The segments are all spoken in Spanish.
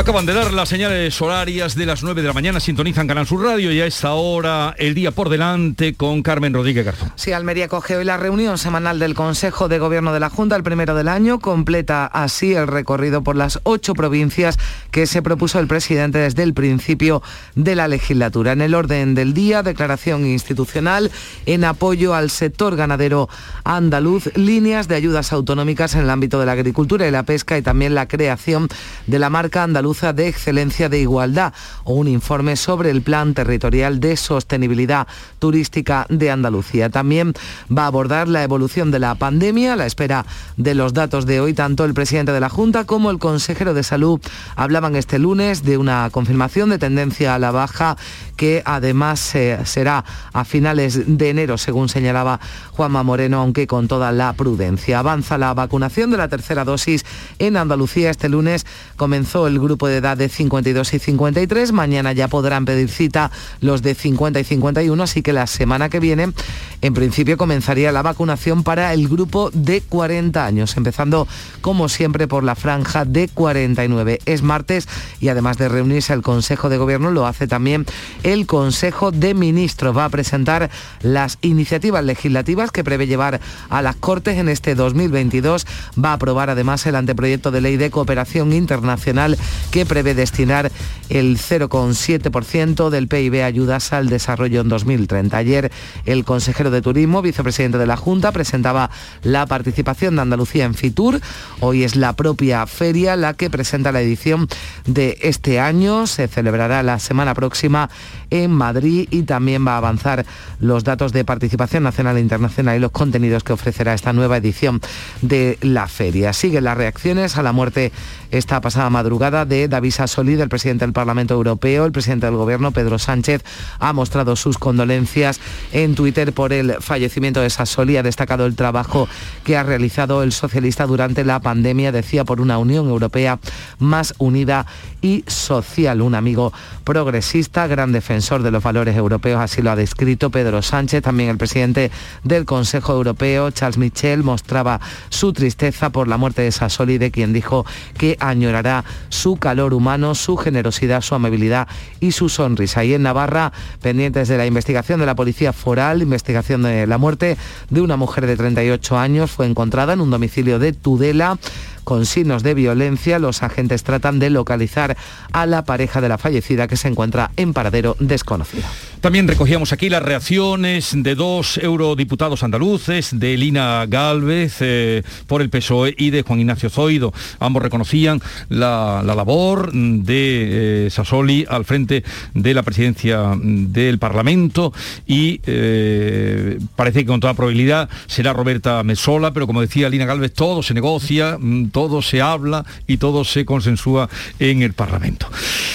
Acaban de dar las señales horarias de las 9 de la mañana, sintonizan Canal Sur Radio y a esta hora el día por delante con Carmen Rodríguez Garzón. Sí, Almería coge hoy la reunión semanal del Consejo de Gobierno de la Junta, el primero del año, completa así el recorrido por las ocho provincias que se propuso el presidente desde el principio de la legislatura. En el orden del día, declaración institucional en apoyo al sector ganadero andaluz, líneas de ayudas autonómicas en el ámbito de la agricultura y la pesca y también la creación de la marca andaluz de Excelencia de Igualdad o un informe sobre el Plan Territorial de Sostenibilidad Turística de Andalucía. También va a abordar la evolución de la pandemia, a la espera de los datos de hoy. Tanto el presidente de la Junta como el consejero de Salud hablaban este lunes de una confirmación de tendencia a la baja que además eh, será a finales de enero, según señalaba Juanma Moreno, aunque con toda la prudencia. Avanza la vacunación de la tercera dosis en Andalucía. Este lunes comenzó el grupo de edad de 52 y 53. Mañana ya podrán pedir cita los de 50 y 51, así que la semana que viene, en principio, comenzaría la vacunación para el grupo de 40 años, empezando como siempre por la franja de 49. Es martes y además de reunirse el Consejo de Gobierno, lo hace también el Consejo de Ministros. Va a presentar las iniciativas legislativas que prevé llevar a las Cortes en este 2022. Va a aprobar además el anteproyecto de ley de cooperación internacional que prevé destinar el 0,7% del PIB a ayudas al desarrollo en 2030. Ayer el consejero de Turismo, vicepresidente de la Junta, presentaba la participación de Andalucía en Fitur. Hoy es la propia feria la que presenta la edición de este año. Se celebrará la semana próxima en Madrid y también va a avanzar los datos de participación nacional e internacional y los contenidos que ofrecerá esta nueva edición de la feria. Siguen las reacciones a la muerte esta pasada madrugada de David Sassoli, del presidente del Parlamento Europeo. El presidente del Gobierno, Pedro Sánchez, ha mostrado sus condolencias en Twitter por el fallecimiento de Sassoli. Ha destacado el trabajo que ha realizado el socialista durante la pandemia, decía, por una Unión Europea más unida y social. Un amigo progresista, gran defensor de los valores europeos, así lo ha descrito Pedro Sánchez. También el presidente del Consejo Europeo, Charles Michel, mostraba su tristeza por la muerte de Sassoli, de quien dijo que añorará su calor humano, su generosidad, su amabilidad y su sonrisa. Y en Navarra, pendientes de la investigación de la Policía Foral, investigación de la muerte de una mujer de 38 años, fue encontrada en un domicilio de Tudela con signos de violencia. Los agentes tratan de localizar a la pareja de la fallecida que se encuentra en paradero desconocido. También recogíamos aquí las reacciones de dos eurodiputados andaluces, de Lina Galvez eh, por el PSOE y de Juan Ignacio Zoido. Ambos reconocían la, labor de eh, Sassoli al frente de la presidencia del Parlamento y eh, parece que con toda probabilidad será Roberta Mesola, pero como decía Lina Galvez, todo se negocia, mm, todo se habla y todo se consensúa en el Parlamento.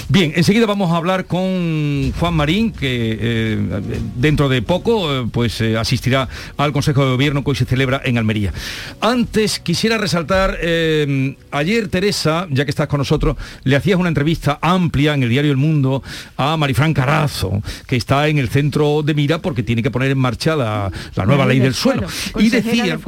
Bien, enseguida vamos a hablar con Juan Marín, que eh, dentro de poco eh, pues eh, asistirá al Consejo de Gobierno que hoy se celebra en Almería. Antes quisiera resaltar, ayer Teresa, ya que estás con nosotros, le hacías una entrevista amplia en el diario El Mundo a Marifran Carazo, que está en el centro de mira porque tiene que poner en marcha la, nueva ley, del, suelo. Y decía,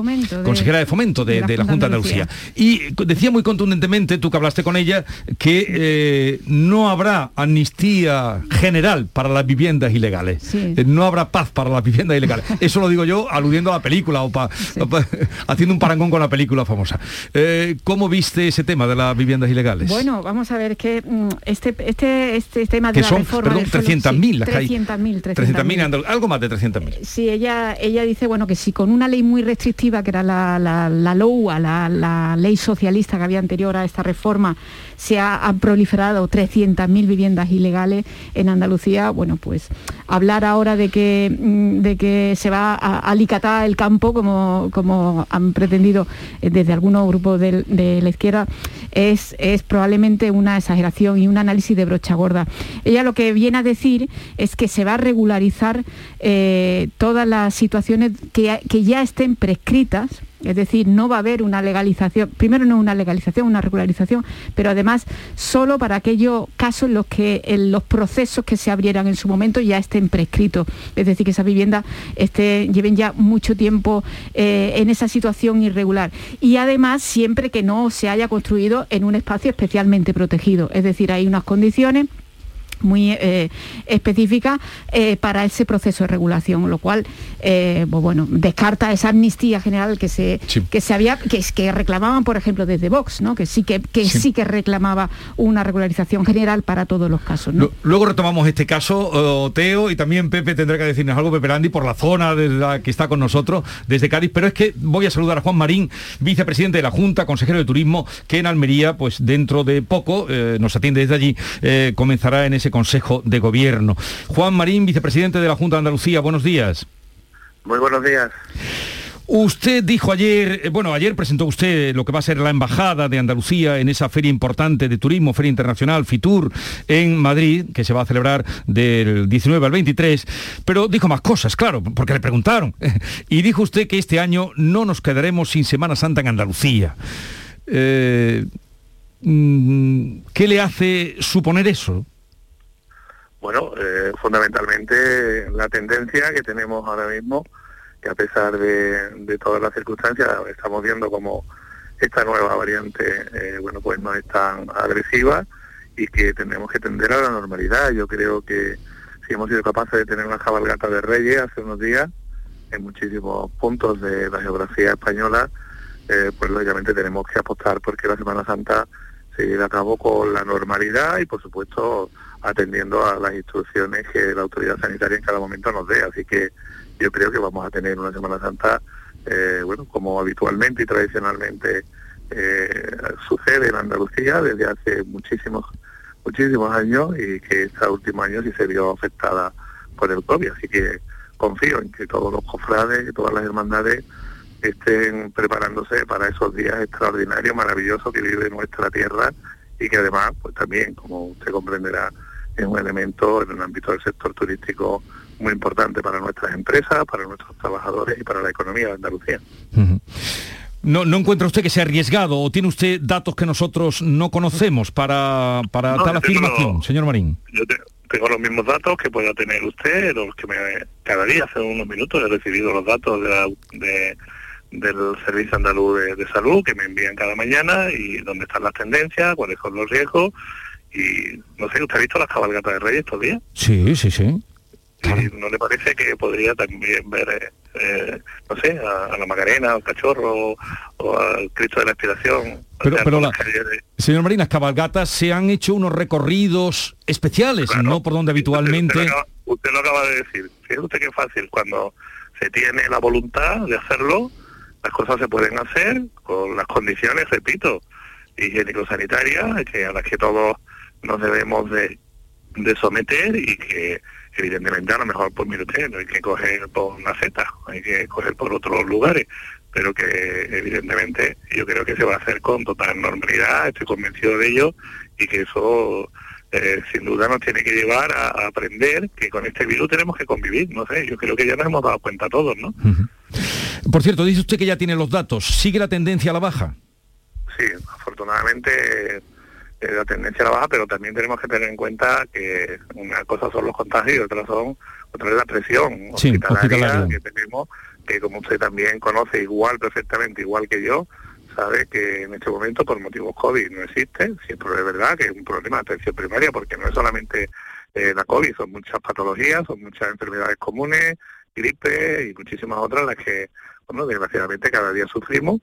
consejera de fomento de, la, Junta de Andalucía. Y decía muy contundentemente, tú que hablaste con ella, que no habrá amnistía general para las viviendas ilegales. Eh, no habrá paz para las viviendas ilegales. Eso lo digo yo aludiendo a la película o, haciendo un parangón con la película famosa. Eh, ¿Cómo viste ese tema de las viviendas ilegales? Bueno, vamos a ver que mm, este, este, este tema de la son, reforma perdón, 300.000 las 300.000, 300.000, algo más de 300.000. Sí, ella, ella dice, bueno, que si con una ley muy restrictiva, que era la, la, la LOUA, la, la ley socialista que había anterior a esta reforma, se ha, han proliferado 300.000 viviendas ilegales en Andalucía, bueno, pues hablar ahora de que, mm, de que se va a alicatar el campo, como, como han pretendido eh, desde algunos grupos de, la izquierda, es, es, probablemente una exageración y un análisis de brocha gorda. Ella lo que viene a decir es que se va a regularizar eh, todas las situaciones que, que ya estén prescritas Es decir, no va a haber una legalización, primero no una legalización, una regularización, pero además solo para aquellos casos en los que los procesos que se abrieran en su momento ya estén prescritos. Es decir, que esas viviendas lleven ya mucho tiempo eh, en esa situación irregular. Y además siempre que no se haya construido en un espacio especialmente protegido. Es decir, hay unas condiciones muy eh, específica eh, para ese proceso de regulación, lo cual eh, pues bueno, descarta esa amnistía general que se, que se había, que, que reclamaban, por ejemplo, desde Vox, ¿no? que sí que, que sí. que reclamaba una regularización general para todos los casos. Luego retomamos este caso, Teo, y también Pepe tendrá que decirnos algo, Pepe Landi, por la zona de la que está con nosotros, desde Cádiz, pero es que voy a saludar a Juan Marín, vicepresidente de la Junta, consejero de Turismo, que en Almería, pues dentro de poco, nos atiende desde allí, comenzará en ese Consejo de Gobierno. Juan Marín, vicepresidente de la Junta de Andalucía, buenos días. Muy buenos días. Usted dijo ayer, eh, bueno, ayer presentó usted lo que va a ser la embajada de Andalucía en esa feria importante de turismo, Feria Internacional FITUR en Madrid, que se va a celebrar del 19 al 23, pero dijo más cosas, claro, porque le preguntaron. Y dijo usted que este año no nos quedaremos sin Semana Santa en Andalucía. Eh, mm, ¿Qué le hace suponer eso? Bueno, eh, fundamentalmente la tendencia que tenemos ahora mismo, que a pesar de, todas las circunstancias, estamos viendo como esta nueva variante, eh, bueno, pues no es tan agresiva y que tenemos que tender a la normalidad. Yo creo que si hemos sido capaces de tener una cabalgata de reyes hace unos días, en muchísimos puntos de la geografía española, eh, pues lógicamente tenemos que apostar porque la Semana Santa se lleve a cabo con la normalidad y por supuesto atendiendo a las instrucciones que la autoridad sanitaria en cada momento nos dé. Así que yo creo que vamos a tener una Semana Santa, eh, bueno, como habitualmente y tradicionalmente eh, sucede en Andalucía desde hace muchísimos muchísimos años y que este último año sí se vio afectada por el COVID. Así que confío en que todos los cofrades, y todas las hermandades estén preparándose para esos días extraordinarios, maravillosos que vive nuestra tierra y que además, pues también, como usted comprenderá, es un elemento en el ámbito del sector turístico muy importante para nuestras empresas, para nuestros trabajadores y para la economía de Andalucía. No, ¿No encuentra usted que sea arriesgado o tiene usted datos que nosotros no conocemos para, para tal afirmación, señor Marín? Yo tengo los mismos datos que pueda tener usted, los que me, cada día, hace unos minutos, he recibido los datos de, del Servicio Andaluz de, de, Salud que me envían cada mañana y dónde están las tendencias, cuáles son los riesgos y no sé, ¿usted ha visto las cabalgatas de Reyes estos días? Sí, sí, sí. ¿No le parece que podría también ver, eh, eh, no sé, a, la Macarena, al Cachorro o al Cristo de la Inspiración? Pero, pero la, señor Marín, las cabalgatas se han hecho unos recorridos especiales, no por donde habitualmente... Usted lo, acaba, de decir. Fíjese usted qué fácil, cuando se tiene la voluntad de hacerlo, las cosas se pueden hacer con las condiciones, repito, higiénico-sanitarias, que a las que todos nos debemos de, someter y que evidentemente a lo mejor pues mire usted, no hay que coger por una Z, hay que coger por otros lugares, pero que evidentemente yo creo que se va a hacer con total normalidad, estoy convencido de ello y que eso eh, sin duda nos tiene que llevar a, aprender que con este virus tenemos que convivir, no sé, yo creo que ya nos hemos dado cuenta todos, ¿no? Por cierto, dice usted que ya tiene los datos, ¿sigue la tendencia a la baja? Sí, afortunadamente la tendencia a la baja, pero también tenemos que tener en cuenta que una cosa son los contagios y otra son otra es la presión hospitalaria, que tenemos, que como usted también conoce igual perfectamente, igual que yo, sabe que en este momento por motivos COVID no existe, siempre es verdad que es un problema de atención primaria porque no es solamente eh, la COVID, son muchas patologías, son muchas enfermedades comunes, gripe y muchísimas otras las que, bueno, desgraciadamente cada día sufrimos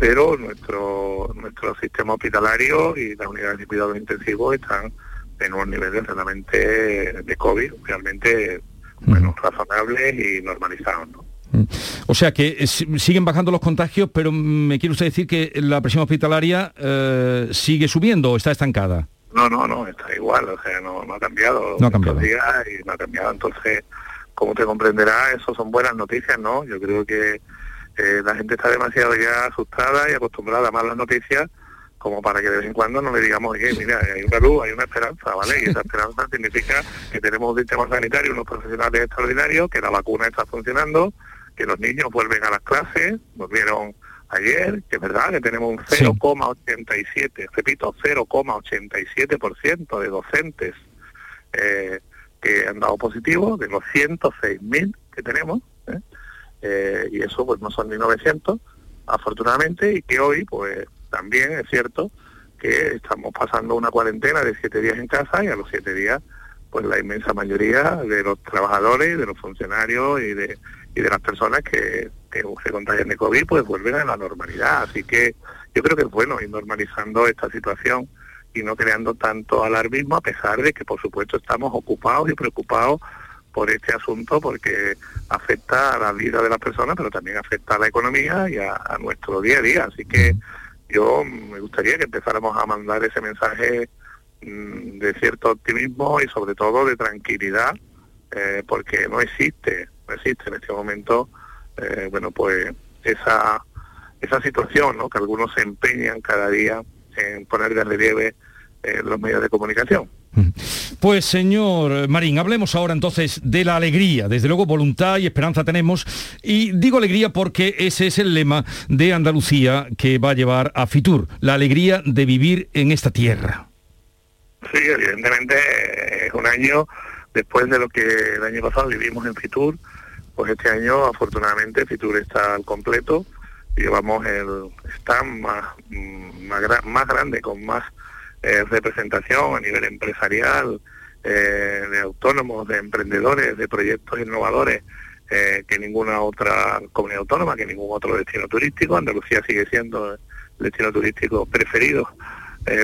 pero nuestro nuestro sistema hospitalario y las unidades de cuidados intensivos están en unos niveles realmente de COVID realmente bueno, razonables y normalizados. Mm. O sea que eh, siguen bajando los contagios, pero me quiere usted decir que la presión hospitalaria eh, sigue subiendo o está estancada. No, no, no, está igual, o sea, no, ha cambiado. No ha cambiado. Días y no ha cambiado. Entonces, como usted comprenderá, eso son buenas noticias, ¿no? Yo creo que la gente está demasiado ya asustada y acostumbrada a malas noticias como para que de vez en cuando no le digamos, oye, mira, hay una luz, hay una esperanza, ¿vale? Y esa esperanza significa que tenemos un sistema sanitario, unos profesionales extraordinarios, que la vacuna está funcionando, que los niños vuelven a las clases, volvieron ayer, que es verdad que tenemos un 0,87, repito, 0,87% de docentes eh, que han dado positivo de los 106.000 que tenemos, ¿eh? Y eso pues no son ni 900, afortunadamente, y que hoy pues también es cierto que estamos pasando una cuarentena de siete días en casa y a los siete días pues la inmensa mayoría de los trabajadores, de los funcionarios y de, y de las personas que, que se contagian de COVID pues vuelven a la normalidad. Así que yo creo que es bueno ir normalizando esta situación y no creando tanto alarmismo, a pesar de que por supuesto estamos ocupados y preocupados por este asunto porque afecta a la vida de las personas, pero también afecta a la economía y a, nuestro día a día. Así que yo me gustaría que empezáramos a mandar ese mensaje mm, de cierto optimismo y sobre todo de tranquilidad, eh, porque no existe, no existe en este momento, eh, bueno, pues esa, esa situación, ¿no? Que algunos se empeñan cada día en poner de relieve en los medios de comunicación. Pues señor Marín, hablemos ahora entonces de la alegría. Desde luego voluntad y esperanza tenemos. Y digo alegría porque ese es el lema de Andalucía que va a llevar a Fitur, la alegría de vivir en esta tierra. Sí, evidentemente es un año después de lo que el año pasado vivimos en Fitur, pues este año afortunadamente Fitur está al completo. Llevamos el stand más, mm, más, más grande, con más eh, representación a nivel empresarial, eh, de autónomos, de emprendedores, de proyectos innovadores eh, que ninguna otra comunidad autónoma, que ningún otro destino turístico. Andalucía sigue siendo el destino turístico preferido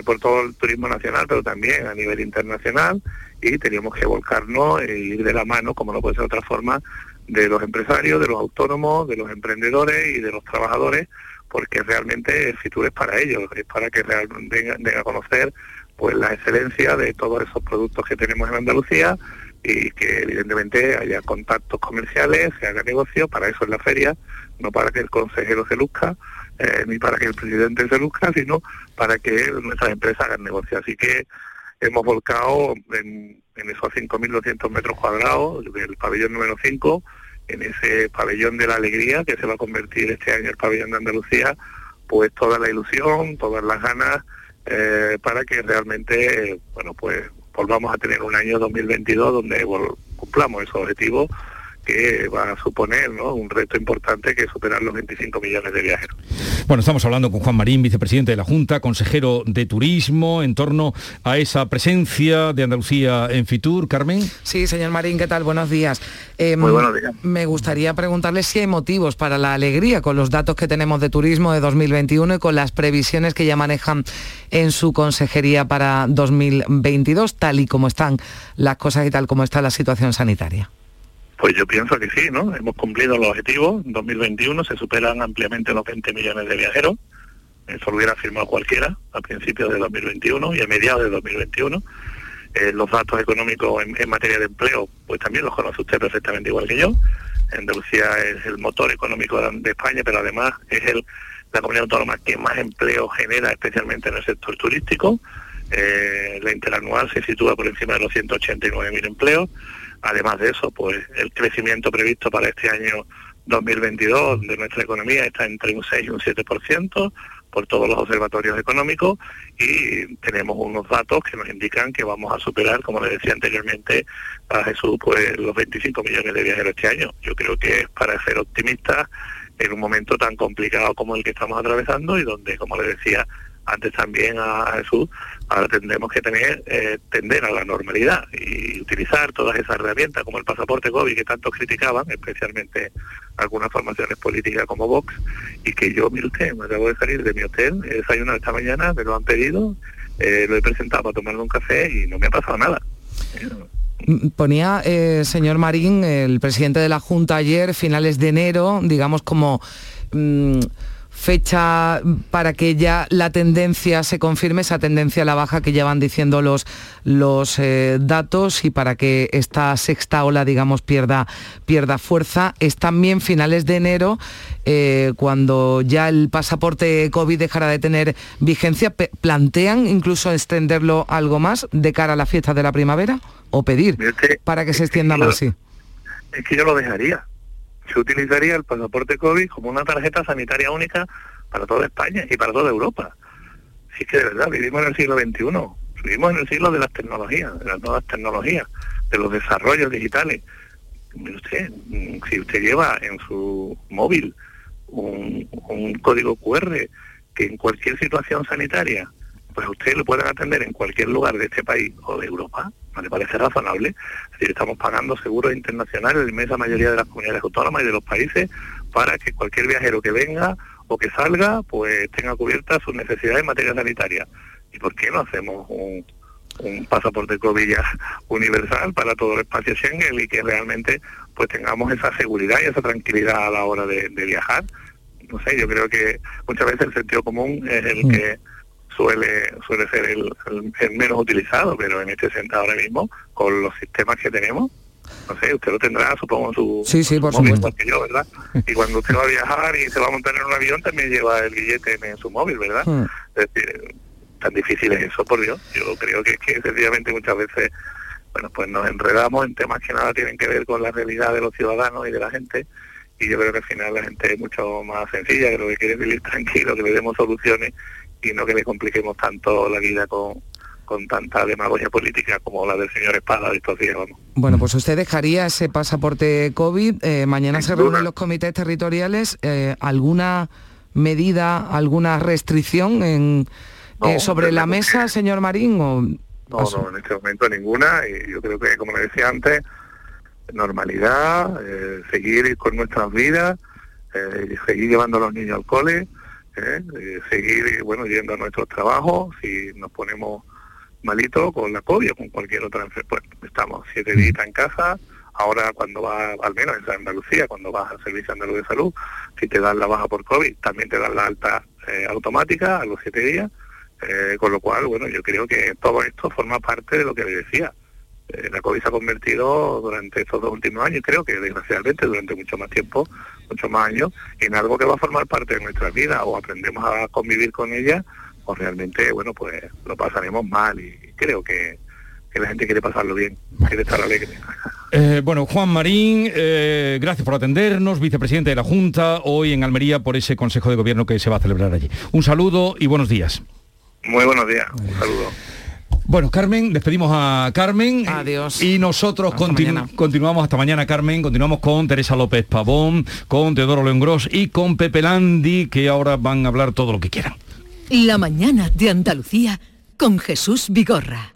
por todo el turismo nacional, pero también a nivel internacional, y teníamos que volcarnos e ir de la mano, como no puede ser de otra forma, de los empresarios, de los autónomos, de los emprendedores y de los trabajadores porque realmente el Fitur es para ellos, es para que realmente den, a conocer pues la excelencia de todos esos productos que tenemos en Andalucía y que evidentemente haya contactos comerciales, se haga negocio, para eso es la feria, no para que el consejero se luzca, eh, ni para que el presidente se luzca, sino para que nuestras empresas hagan negocio. Así que hemos volcado en, en esos 5.200 metros cuadrados del pabellón número 5 en ese pabellón de la alegría que se va a convertir este año el pabellón de Andalucía, pues toda la ilusión, todas las ganas eh, para que realmente, bueno, pues volvamos a tener un año 2022 donde cumplamos esos objetivos que va a suponer un reto importante que es superar los 25 millones de viajeros. Bueno, estamos hablando con Juan Marín, vicepresidente de la Junta, consejero de Turismo, en torno a esa presencia de Andalucía en Fitur. Carmen. Sí, señor Marín, ¿qué tal? Buenos días. Em, Muy buenos días. Me gustaría preguntarle si hay motivos para la alegría con los datos que tenemos de turismo de 2021 y con las previsiones que ya manejan en su consejería para 2022, tal y como están las cosas y tal como está la situación sanitaria. Pues yo pienso que sí, ¿no? Hemos cumplido los objetivos. En 2021 se superan ampliamente los 20 millones de viajeros. Eso lo hubiera firmado cualquiera a principios de 2021 y a mediados de 2021. Eh, los datos económicos en, materia de empleo, pues también los conoce usted perfectamente igual que yo. Andalucía es el motor económico de España, pero además es el, la comunidad autónoma que más empleo genera, especialmente en el sector turístico. Eh, la interanual se sitúa por encima de los 189.000 empleos. Además de eso, pues el crecimiento previsto para este año 2022 de nuestra economía está entre un 6 y un 7% por todos los observatorios económicos y tenemos unos datos que nos indican que vamos a superar, como le decía anteriormente a Jesús, pues los 25 millones de viajeros este año. Yo creo que es para ser optimista en un momento tan complicado como el que estamos atravesando y donde, como le decía, antes también a Jesús, ahora tendremos que tener, eh, tender a la normalidad y utilizar todas esas herramientas como el pasaporte COVID que tanto criticaban, especialmente algunas formaciones políticas como Vox, y que yo, mire usted, me acabo de salir de mi hotel, he desayunado esta mañana, me lo han pedido, eh, lo he presentado para tomarme un café y no me ha pasado nada. Mm, ponía, eh, señor Marín, el presidente de la Junta ayer, finales de enero, digamos como... Mm, fecha para que ya la tendencia se confirme, esa tendencia a la baja que ya van diciendo los, los eh, datos y para que esta sexta ola, digamos, pierda, pierda fuerza. Es también finales de enero, eh, cuando ya el pasaporte COVID dejará de tener vigencia. ¿Plantean incluso extenderlo algo más de cara a la fiesta de la primavera? ¿O pedir para que se extienda más? Sí. Es que yo lo dejaría se utilizaría el pasaporte COVID como una tarjeta sanitaria única para toda España y para toda Europa. Si es que de verdad vivimos en el siglo XXI, vivimos en el siglo de las tecnologías, de las nuevas tecnologías, de los desarrollos digitales. Usted, mm, si usted lleva en su móvil un, un código QR que en cualquier situación sanitaria, pues usted lo pueden atender en cualquier lugar de este país o de Europa, ¿no le parece razonable? Es decir, estamos pagando seguros internacionales en la inmensa mayoría de las comunidades autónomas y de los países para que cualquier viajero que venga o que salga, pues tenga cubiertas sus necesidades en materia sanitaria. ¿Y por qué no hacemos un, pasaporte COVID universal para todo el espacio Schengen y que realmente pues tengamos esa seguridad y esa tranquilidad a la hora de viajar? no sé, yo creo que muchas veces el sentido común es el mm. que suele suele ser el, menos utilizado, pero en este sentido ahora mismo, con los sistemas que tenemos, no sé, usted lo tendrá, supongo, en su, sí, sí, por móvil, que yo, ¿verdad? Y cuando usted va a viajar y se va a montar en un avión, también lleva el billete en, su móvil, ¿verdad? Mm. Es decir, tan difícil es eso, por Dios. Yo creo que es que sencillamente muchas veces, bueno, pues nos enredamos en temas que nada tienen que ver con la realidad de los ciudadanos y de la gente y yo creo que al final la gente es mucho más sencilla, lo que quiere vivir tranquilo, que le demos soluciones y no que le compliquemos tanto la vida con, con tanta demagogia política como la del señor Espada de estos días. Vamos. Bueno, pues usted dejaría ese pasaporte COVID. Eh, mañana se reúnen los comités territoriales. Eh, ¿Alguna medida, alguna restricción en, eh, sobre la mesa, señor Marín? O... No, no, en este momento ninguna. Y yo creo que, como le decía antes, normalidad, seguir con nuestras vidas, seguir llevando a los niños al cole, eh, seguir bueno yendo a nuestros trabajos, si nos ponemos malitos con la COVID o con cualquier otra enfermedad, pues estamos siete días en casa, ahora cuando vas, al menos en Andalucía, cuando vas al Servicio Andaluz de Salud, si te dan la baja por COVID, también te dan la alta automática a los siete días, con lo cual, bueno, yo creo que todo esto forma parte de lo que le decía, eh, la COVID se ha convertido durante estos dos últimos años, creo que desgraciadamente durante mucho más tiempo, muchos más años, en algo que va a formar parte de nuestra vida o aprendemos a convivir con ella o realmente, bueno, pues lo pasaremos mal y creo que, la gente quiere pasarlo bien, quiere estar alegre. Eh, bueno, Juan Marín, eh, gracias por atendernos, vicepresidente de la Junta, hoy en Almería por ese Consejo de Gobierno que se va a celebrar allí. Un saludo y buenos días. Muy buenos días, un saludo. Bueno, Carmen, despedimos a Carmen. Adiós. Y nosotros continuamos hasta mañana, Carmen. Continuamos con Teresa López Pavón, con Teodoro León Gross y con Pepe Landi, que ahora van a hablar todo lo que quieran. La mañana de Andalucía con Jesús Vigorra.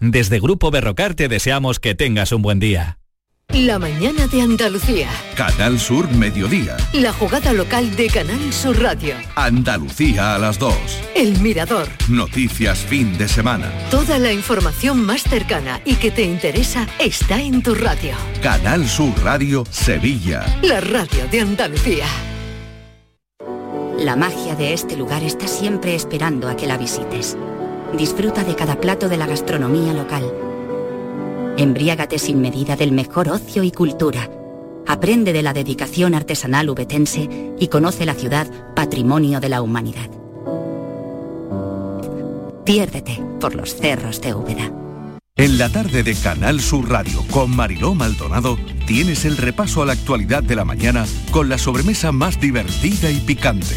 Desde Grupo Berrocar te deseamos que tengas un buen día. La mañana de Andalucía. Canal Sur Mediodía. La jugada local de Canal Sur Radio. Andalucía a las 2. El Mirador. Noticias fin de semana. Toda la información más cercana y que te interesa está en tu radio. Canal Sur Radio Sevilla. La radio de Andalucía. La magia de este lugar está siempre esperando a que la visites. Disfruta de cada plato de la gastronomía local. Embriágate sin medida del mejor ocio y cultura. Aprende de la dedicación artesanal ubetense y conoce la ciudad patrimonio de la humanidad. Piérdete por los cerros de Úbeda. En la tarde de Canal Sur Radio con Mariló Maldonado tienes el repaso a la actualidad de la mañana con la sobremesa más divertida y picante,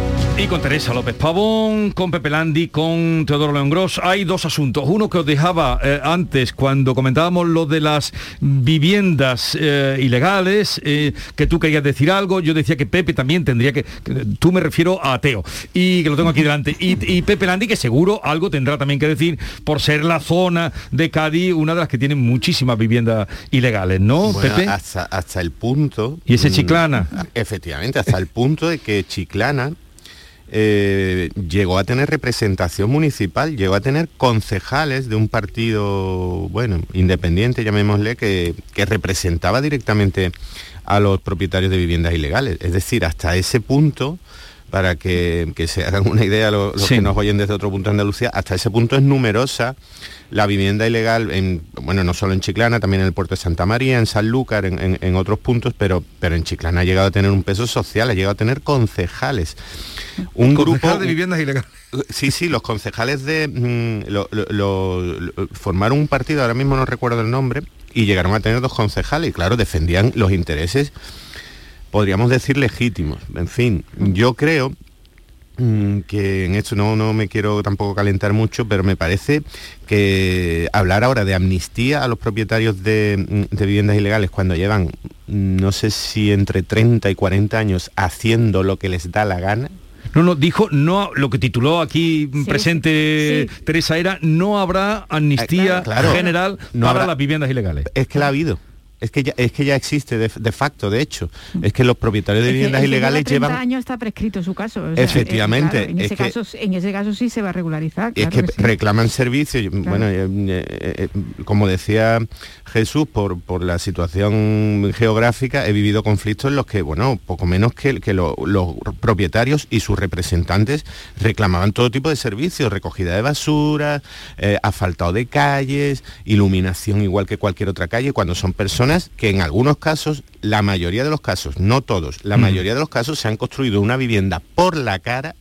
Y con Teresa López Pavón, con Pepe Landi, con Teodoro León Gross. Hay dos asuntos. Uno que os dejaba eh, antes cuando comentábamos lo de las viviendas eh, ilegales, eh, que tú querías decir algo. Yo decía que Pepe también tendría que, que- Tú me refiero a Teo. Y que lo tengo aquí delante. Y, y Pepe Landi, que seguro algo tendrá también que decir por ser la zona de Cádiz, una de las que tiene muchísimas viviendas ilegales, ¿no, Bueno, Pepe? hasta, hasta el punto... ¿Y ese mm, Chiclana? Efectivamente, hasta el punto de que Chiclana eh, llegó a tener representación municipal, llegó a tener concejales de un partido, bueno, independiente, llamémosle, que, que representaba directamente a los propietarios de viviendas ilegales. Es decir, hasta ese punto, para que, que se hagan una idea lo- los Sí. que nos oyen desde otro punto de Andalucía, hasta ese punto es numerosa la vivienda ilegal, en, bueno, no solo en Chiclana, también en el puerto de Santa María, en Sanlúcar, en, en- en otros puntos, pero, pero en Chiclana ha llegado a tener un peso social, ha llegado a tener concejales. Un grupo de viviendas ilegales. Sí, sí, los concejales de mm, lo- lo- lo- lo- formaron un partido, ahora mismo no recuerdo el nombre, y llegaron a tener dos concejales, y claro, defendían los intereses, podríamos decir legítimos. En fin, yo creo mm, que en esto no, no me quiero tampoco calentar mucho, pero me parece que hablar ahora de amnistía a los propietarios de, mm, de viviendas ilegales cuando llevan, no sé si entre 30 y 40 años haciendo lo que les da la gana, No, no, dijo, no, lo que tituló aquí presente sí. Teresa era, no habrá amnistía Eh, claro, general no para habrá- las viviendas ilegales. Es que la ha habido. Es que ya, es que ya existe de, de facto, de hecho. Es que los propietarios de que- viviendas que ilegales 30 llevan... años está prescrito su caso. o sea, Efectivamente, eh, claro, en, es ese caso, en ese caso sí se va a regularizar. Es claro que que sí. reclaman servicios, bueno, eh, eh, eh, como decía Jesús, por, por la situación geográfica, he vivido conflictos en los que, bueno, poco menos que, que lo- los propietarios y sus representantes reclamaban todo tipo de servicios, recogida de basura, eh, asfaltado de calles, iluminación igual que cualquier otra calle, cuando son personas que en algunos casos, la mayoría de los casos, no todos, la Mm. mayoría de los casos se han construido una vivienda por la cara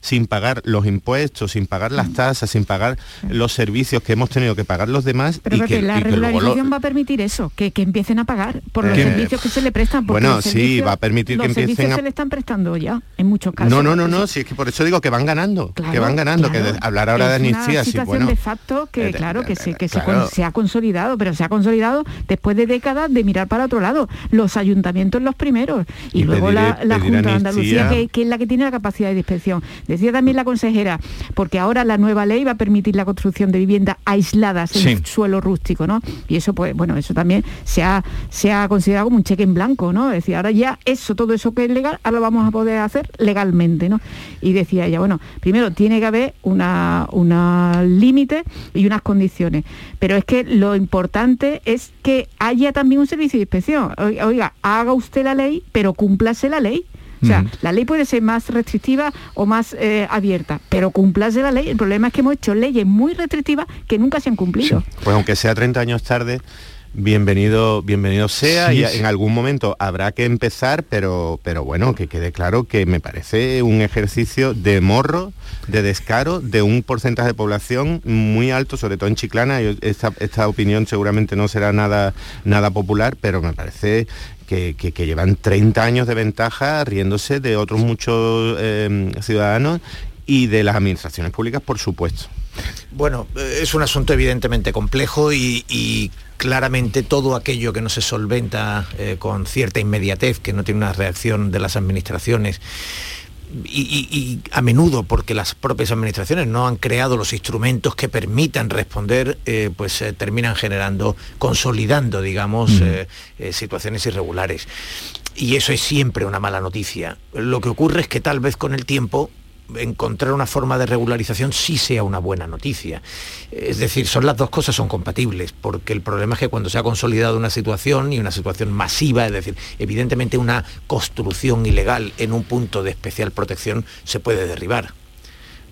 sin pagar los impuestos, sin pagar Mm. las tasas, sin pagar los servicios que hemos tenido que pagar los demás Pero y que, la y que luego lo- regularización va a permitir eso, que, que empiecen a pagar por los Eh, servicios que se le prestan. bueno, los sí, va a permitir que los empiecen servicios a- se le están prestando ya, en muchos casos. No, no, no, no, si es que por eso digo que van ganando, que van ganando, que claro. de- hablar ahora de Es una amnistía, sí, situación bueno. de facto que, eh, claro, que, se, que se, claro. con- se ha consolidado, pero se ha consolidado después de décadas de mirar para otro lado. Los ayuntamientos los primeros y, Y luego la, Junta de Andalucía, que, que es la que tiene la capacidad de inspección. Decía también la consejera, porque ahora la nueva ley va a permitir la construcción de viviendas aisladas en Sí. suelo rústico, ¿no? Y eso, pues, bueno, eso también se ha, se ha considerado como un cheque en blanco, ¿no? Es decir, ahora ya eso, todo eso que es legal, ahora lo vamos a poder hacer legalmente, ¿no? Y decía ella, bueno, primero tiene que haber una, una límite y unas condiciones. Pero es que lo importante es que haya también un servicio de inspección. Oiga, oiga, haga usted la ley, pero cúmplase la ley. O sea, la ley puede ser más restrictiva o más eh, abierta, pero cúmplase la ley. El problema es que hemos hecho leyes muy restrictivas que nunca se han cumplido. Pues aunque sea 30 años tarde, bienvenido, bienvenido sea Sí, y sí. en algún momento habrá que empezar, pero, pero bueno, que quede claro que me parece un ejercicio de morro, de descaro, de un porcentaje de población muy alto, sobre todo en Chiclana. Yo- esta, esta opinión seguramente no será nada, nada popular, pero me parece que, que- que llevan 30 años de ventaja riéndose de otros muchos eh, ciudadanos y de las administraciones públicas, por supuesto. Bueno, eh, es un asunto evidentemente complejo y, y claramente todo aquello que no se solventa eh, con cierta inmediatez, que no tiene una reacción de las administraciones, y, y- y a menudo porque las propias administraciones no han creado los instrumentos que permitan responder, eh, pues eh, terminan generando, consolidando, digamos, Mm. eh, eh, situaciones irregulares. Y eso es siempre una mala noticia. Lo que ocurre es que tal vez con el tiempo encontrar una forma de regularización sí sea una buena noticia. Es decir, son las dos cosas son compatibles, porque el problema es que cuando se ha consolidado una situación y una situación masiva, es decir, evidentemente una construcción ilegal en un punto de especial protección se puede derribar.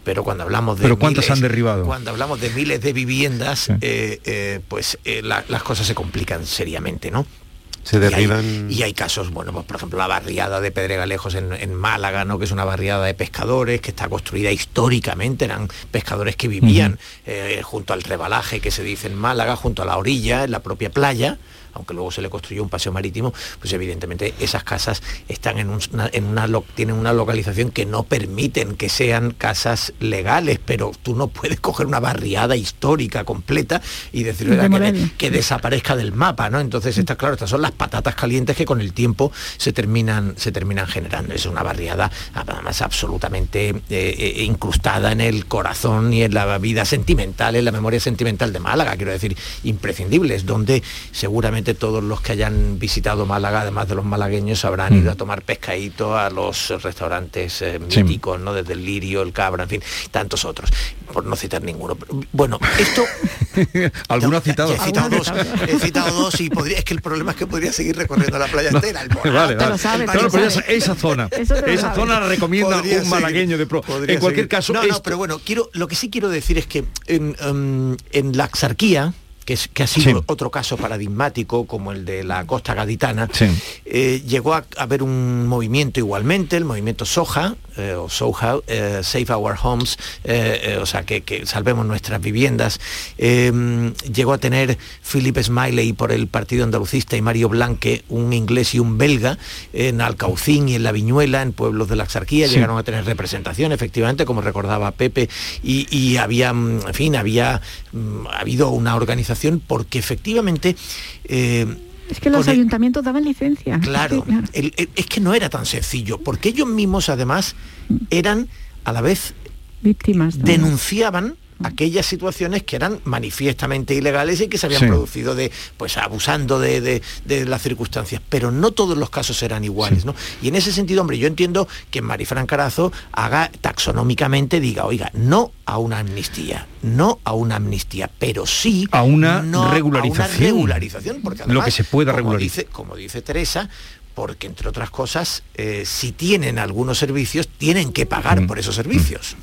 Pero cuando hablamos de pero cuántas han derribado cuando hablamos de miles de viviendas eh, eh, pues eh, las cosas se complican seriamente no se derriban... Y hay, casos, bueno, pues por ejemplo la barriada de Pedregalejos en, en, Málaga, ¿no? que es una barriada de pescadores que está construida históricamente, eran pescadores que vivían eh, junto al rebalaje que se dice en Málaga, junto a la orilla, en la propia playa, aunque luego se le construyó un paseo marítimo, pues evidentemente esas casas están en, una, en una, tienen una localización que no permiten que sean casas legales, pero tú no puedes coger una barriada histórica completa y decirle que, que, desaparezca del mapa, ¿no? Entonces, está claro, estas son las patatas calientes que con el tiempo se terminan, se terminan generando. Es una barriada además absolutamente eh, eh, incrustada en el corazón y en la vida sentimental, en la memoria sentimental de Málaga, quiero decir, imprescindibles, donde seguramente todos los que hayan visitado Málaga, además de los malagueños, habrán ido a tomar pescadito a los restaurantes eh, míticos, ¿no? Desde el Lirio, el Cabra, en fin, tantos otros, por no citar ninguno. Bueno, esto... ¿Alguno ha citado? He citado dos, he citado dos y podría, es que el problema es que podría seguir recorriendo la playa entera. El vale, vale. claro, pero esa, esa, zona, esa zona la recomienda un malagueño de pro. En cualquier caso... No, no, pero bueno, quiero, lo que sí quiero decir es que en, um, en la Axarquía, que, es, que ha sido otro caso paradigmático como el de la costa gaditana, eh, llegó a haber un movimiento igualmente, el movimiento Soja, eh, o Soha, eh, Save Our Homes, o sea, que, que, salvemos nuestras viviendas. llegó a tener Philip Smiley por el Partido Andalucista y Mario Blanque, un inglés y un belga, en Alcaucín y en La Viñuela, en pueblos de la Axarquía, llegaron a tener representación, efectivamente, como recordaba Pepe, y, y había, en fin, había mm, habido una organización porque efectivamente... Eh, es que los ayuntamientos daban licencia. Claro, es que no era tan sencillo, porque ellos mismos además eran a la vez víctimas. Denunciaban aquellas situaciones que eran manifiestamente ilegales y que se habían producido de, pues abusando de, las circunstancias. Pero no todos los casos eran iguales, ¿no? Y en ese sentido, hombre, yo entiendo que Marifran Carazo haga taxonómicamente, diga, oiga, no a una amnistía, no a una amnistía, pero sí a una regularización. A una regularización, porque además, lo que se pueda regular Dice, como dice Teresa, porque entre otras cosas, eh, si tienen algunos servicios, tienen que pagar por esos servicios.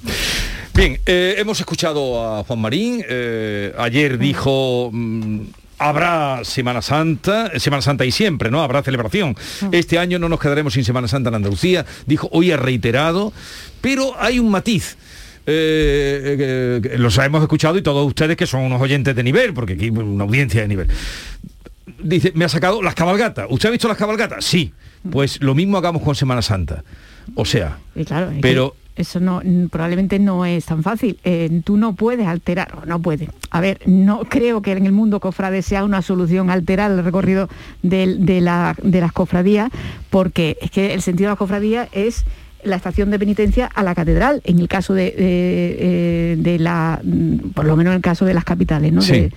Bien, eh, hemos escuchado a Juan Marín, eh, ayer dijo... Mm, habrá Semana Santa, Semana Santa y siempre, ¿no? Habrá celebración. Este año no nos quedaremos sin Semana Santa en Andalucía, dijo, hoy ha reiterado, pero hay un matiz. los hemos escuchado y todos ustedes que son unos oyentes de nivel, porque aquí hay una audiencia de nivel dice, me ha sacado las cabalgatas. ¿Usted ha visto las cabalgatas? Sí. Pues lo mismo hagamos con Semana Santa. O sea, claro, pero eso no probablemente no es tan fácil. Eh, tú no puedes alterar, no puedes. A ver, no creo que en el mundo cofrade sea una solución alterar el recorrido de, de, la, de las cofradías, porque es que el sentido de la cofradía es la estación de penitencia a la catedral, en el caso de, de, eh, la, por lo menos en el caso de las capitales, ¿no? Mm, de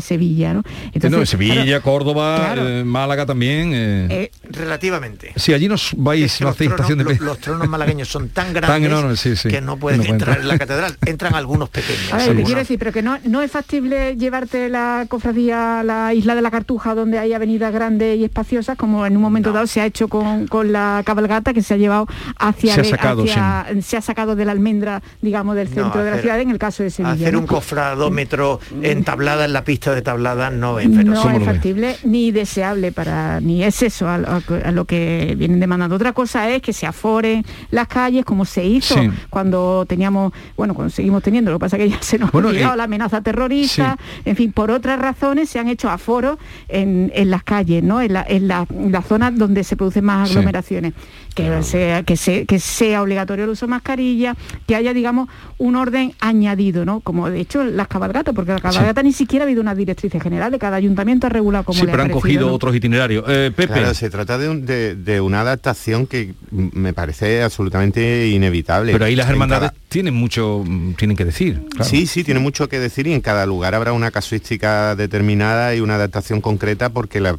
Sevilla, ¿no? Entonces, Sevilla, Córdoba, eh, Málaga también. Eh. Eh, relativamente. Si allí nos vais a hacer estación de los, los, tronos malagueños son tan grandes que no pueden entrar en la catedral. Entran algunos pequeños. A ver, quiero decir, pero que no, no es factible llevarte la cofradía a la isla de la Cartuja, donde hay avenidas grandes y espaciosas, como en un momento dado se ha hecho con, con, la cabalgata que se ha llevado hacia... Se ha sacado, se ha sacado de la almendra, digamos, del centro de la ciudad, en el caso de Sevilla. Hacer un cofradómetro entablado en la pista de tablada no es, pero no es factible ni deseable para ni es eso a, lo que vienen demandando. Otra cosa es que se aforen las calles como se hizo cuando teníamos, bueno, cuando seguimos teniendo, lo que pasa es que ya se nos ha olvidado eh, la amenaza terrorista, en fin, por otras razones se han hecho aforos en, las calles, ¿no? En la, en la, zona donde se producen más aglomeraciones. Que, sea, que, que sea obligatorio el uso de mascarilla, que haya, digamos, un orden añadido, ¿no? Como de hecho las cabalgatas, porque la cabalgata ni siquiera ha habido una directriz general de cada ayuntamiento ha regulado como sí, pero han cogido otros itinerarios. Eh, Pepe. se trata de, una adaptación que me parece absolutamente inevitable. Pero ahí las hermandades tienen mucho, tienen que decir. Sí, sí, tiene mucho que decir y en cada lugar habrá una casuística determinada y una adaptación concreta porque, la,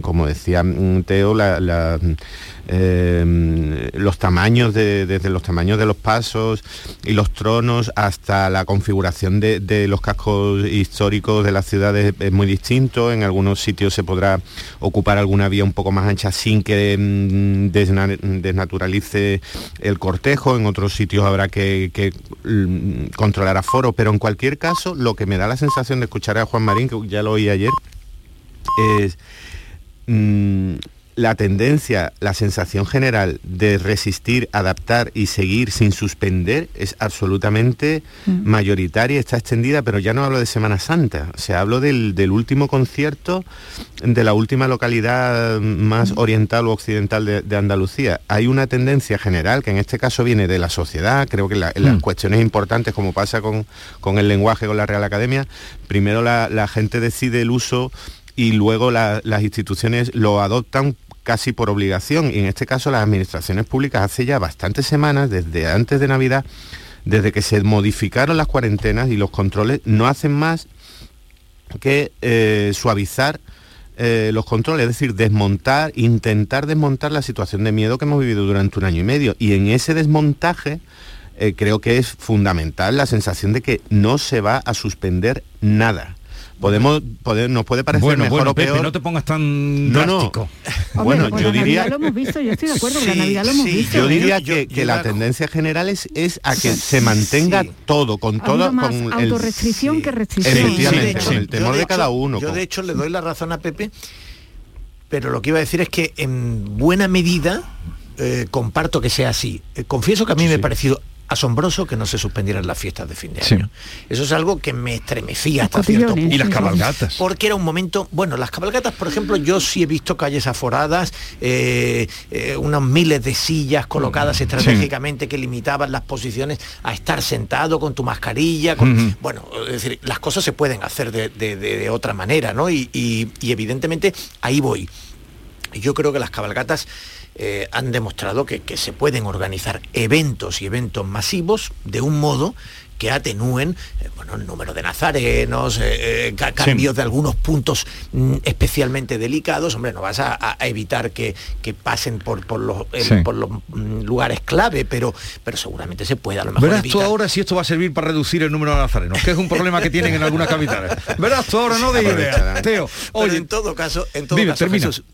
como decía Teo, eh, los tamaños desde los tamaños de los pasos y los tronos hasta la configuración de, los cascos históricos de las ciudades es muy distinto. En algunos sitios se podrá ocupar alguna vía un poco más ancha sin que mm, desnaturalice el cortejo. En otros sitios habrá que, mm, controlar aforo. Pero en cualquier caso, lo que me da la sensación de escuchar a Juan Marín, que ya lo oí ayer, es mm, la tendencia, la sensación general de resistir, adaptar y seguir sin suspender es absolutamente mm. mayoritaria, está extendida, pero ya no hablo de Semana Santa, o sea, hablo del, último concierto de la última localidad más mm. oriental o occidental de, Andalucía. Hay una tendencia general que en este caso viene de la sociedad, creo que las mm. cuestiones importantes, como pasa con, con, el lenguaje, con la Real Academia, primero la, gente decide el uso y luego las instituciones lo adoptan casi por obligación y en este caso las administraciones públicas hace ya bastantes semanas, desde antes de Navidad, desde que se modificaron las cuarentenas y los controles, no hacen más que eh, suavizar eh, los controles, es decir, desmontar, intentar desmontar la situación de miedo que hemos vivido durante un año y medio. Y en ese desmontaje eh, creo que es fundamental la sensación de que no se va a suspender nada podemos nos puede parecer bueno, mejor bueno, o peor. Pepe, no te pongas tan drástico. bueno, yo diría lo hemos visto, yo estoy de acuerdo con la Navidad lo hemos visto. Yo ¿eh? diría que, la tendencia general es, a que se mantenga todo con todo con autorrestricción que restricción. Efectivamente, con el temor de, cada uno. Yo de hecho le doy la razón a Pepe, pero lo que iba a decir es que en buena medida eh, comparto que sea así. Eh, confieso que a mí me ha parecido asombroso que no se suspendieran las fiestas de fin de año. Eso es algo que me estremecía hasta cierto punto. Y las cabalgatas. Porque era un momento, bueno, las cabalgatas, por ejemplo, yo sí he visto calles aforadas, eh, eh, unos miles de sillas colocadas estratégicamente que limitaban las posiciones a estar sentado con tu mascarilla. Bueno, es decir, las cosas se pueden hacer de, otra manera, ¿no? y evidentemente ahí voy. Yo creo que las cabalgatas eh, han demostrado que, que se pueden organizar eventos y eventos masivos de un modo que atenúen eh, bueno, el número de nazarenos, eh, eh cambios de algunos puntos mm, especialmente delicados. Hombre, no vas a, evitar que, pasen por, por los, por los mm, lugares clave, pero, pero seguramente se pueda a lo mejor Verás tú ahora si esto va a servir para reducir el número de nazarenos, que es un problema que tienen en algunas capitales. Verás tú ahora, no de idea, Teo. Oye, en todo caso, en todo caso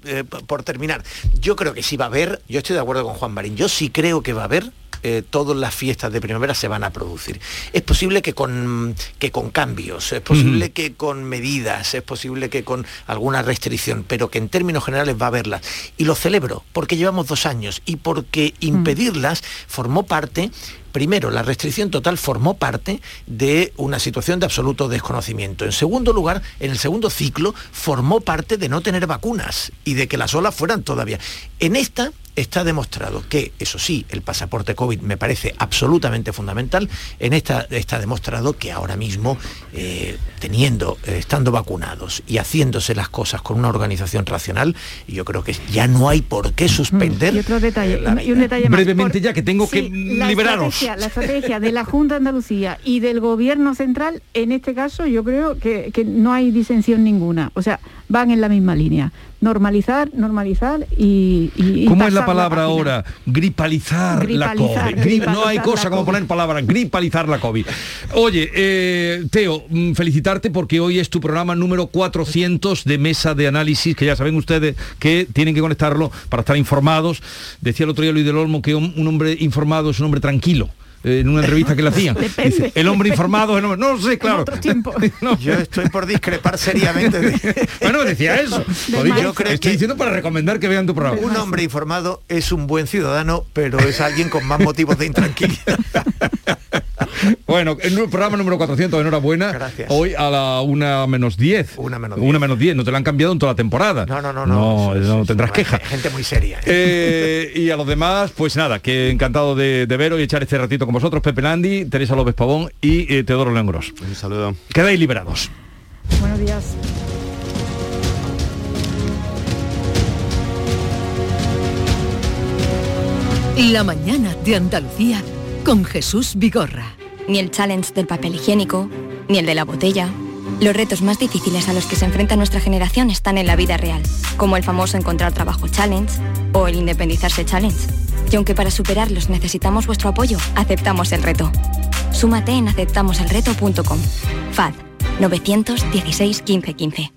eh, por terminar, yo creo que sí va a haber, yo estoy de acuerdo con Juan Marín, yo sí creo que va a haber eh, todas las fiestas de primavera se van a producir. Es posible que con, que con cambios, es posible que con medidas, es posible que con alguna restricción, pero que en términos generales va a haberlas. Y lo celebro, porque llevamos dos años y porque mm. impedirlas formó parte primero, la restricción total formó parte de una situación de absoluto desconocimiento. En segundo lugar, en el segundo ciclo, formó parte de no tener vacunas y de que las olas fueran todavía. En esta está demostrado que, eso sí, el pasaporte COVID me parece absolutamente fundamental, en esta está demostrado que ahora mismo, eh, teniendo, eh, estando vacunados y haciéndose las cosas con una organización racional, yo creo que ya no hay por qué suspender. Y otro detalle, y un detalle más. Brevemente ya que tengo que liberaros. la estrategia de la Junta de Andalucía y del Gobierno Central, en este caso yo creo que, que no hay disensión ninguna. O sea, van en la misma línea normalizar, normalizar y... ¿Cómo es la palabra ahora? Gripalizar, la COVID. no hay cosa como poner palabra, gripalizar la COVID. Oye, eh, Teo, mm, felicitarte porque hoy es tu programa número 400 de mesa de análisis, que ya saben ustedes que tienen que conectarlo para estar informados. Decía el otro día Luis del Olmo que un hombre informado es un hombre tranquilo en una entrevista que le hacían. el hombre informado, el hombre, no sé, claro. Yo estoy por discrepar seriamente. bueno, decía eso. yo creo estoy diciendo para recomendar que vean tu programa. Un hombre informado es un buen ciudadano, pero es alguien con más motivos de intranquilidad. Bueno, en el programa número 400, enhorabuena. Gracias. Hoy a la una menos 10. Una menos 10. Una menos 10. No te la han cambiado en toda la temporada. No, no, no. No, no, tendrás queja. Gente muy seria. ¿eh? Eh, y a los demás, pues nada, que encantado de, de veros y echar este ratito con vosotros. Pepe Landi, Teresa López Pavón y eh, Teodoro Lengros. Un saludo. Quedáis liberados. Buenos días. La mañana de Andalucía con Jesús Vigorra. Ni el challenge del papel higiénico, ni el de la botella. Los retos más difíciles a los que se enfrenta nuestra generación están en la vida real, como el famoso encontrar trabajo challenge o el independizarse challenge. Y aunque para superarlos necesitamos vuestro apoyo, aceptamos el reto. Súmate en aceptamoselreto.com. FAD 916 15 15.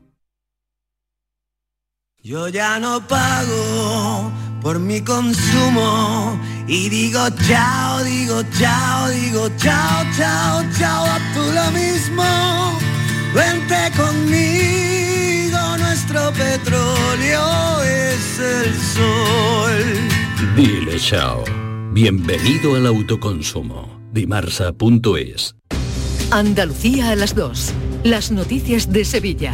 Yo ya no pago por mi consumo y digo chao, digo chao, digo chao, chao, chao, a tú lo mismo. Vente conmigo, nuestro petróleo es el sol. Dile chao. Bienvenido al autoconsumo. Dimarsa.es. Andalucía a las 2. Las noticias de Sevilla.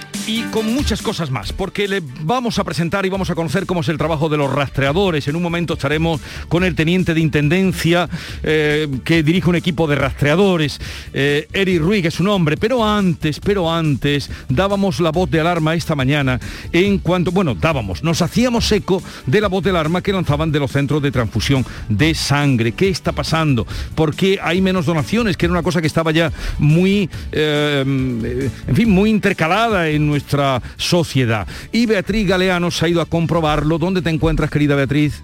Y con muchas cosas más, porque le vamos a presentar y vamos a conocer cómo es el trabajo de los rastreadores. En un momento estaremos con el teniente de intendencia eh, que dirige un equipo de rastreadores, eh, Eric Ruiz es su nombre, pero antes, pero antes, dábamos la voz de alarma esta mañana en cuanto, bueno, dábamos, nos hacíamos eco de la voz de alarma que lanzaban de los centros de transfusión de sangre. ¿Qué está pasando? ¿Por qué hay menos donaciones? Que era una cosa que estaba ya muy, eh, en fin, muy intercalada en nuestra sociedad. Y Beatriz Galeano se ha ido a comprobarlo. ¿Dónde te encuentras, querida Beatriz?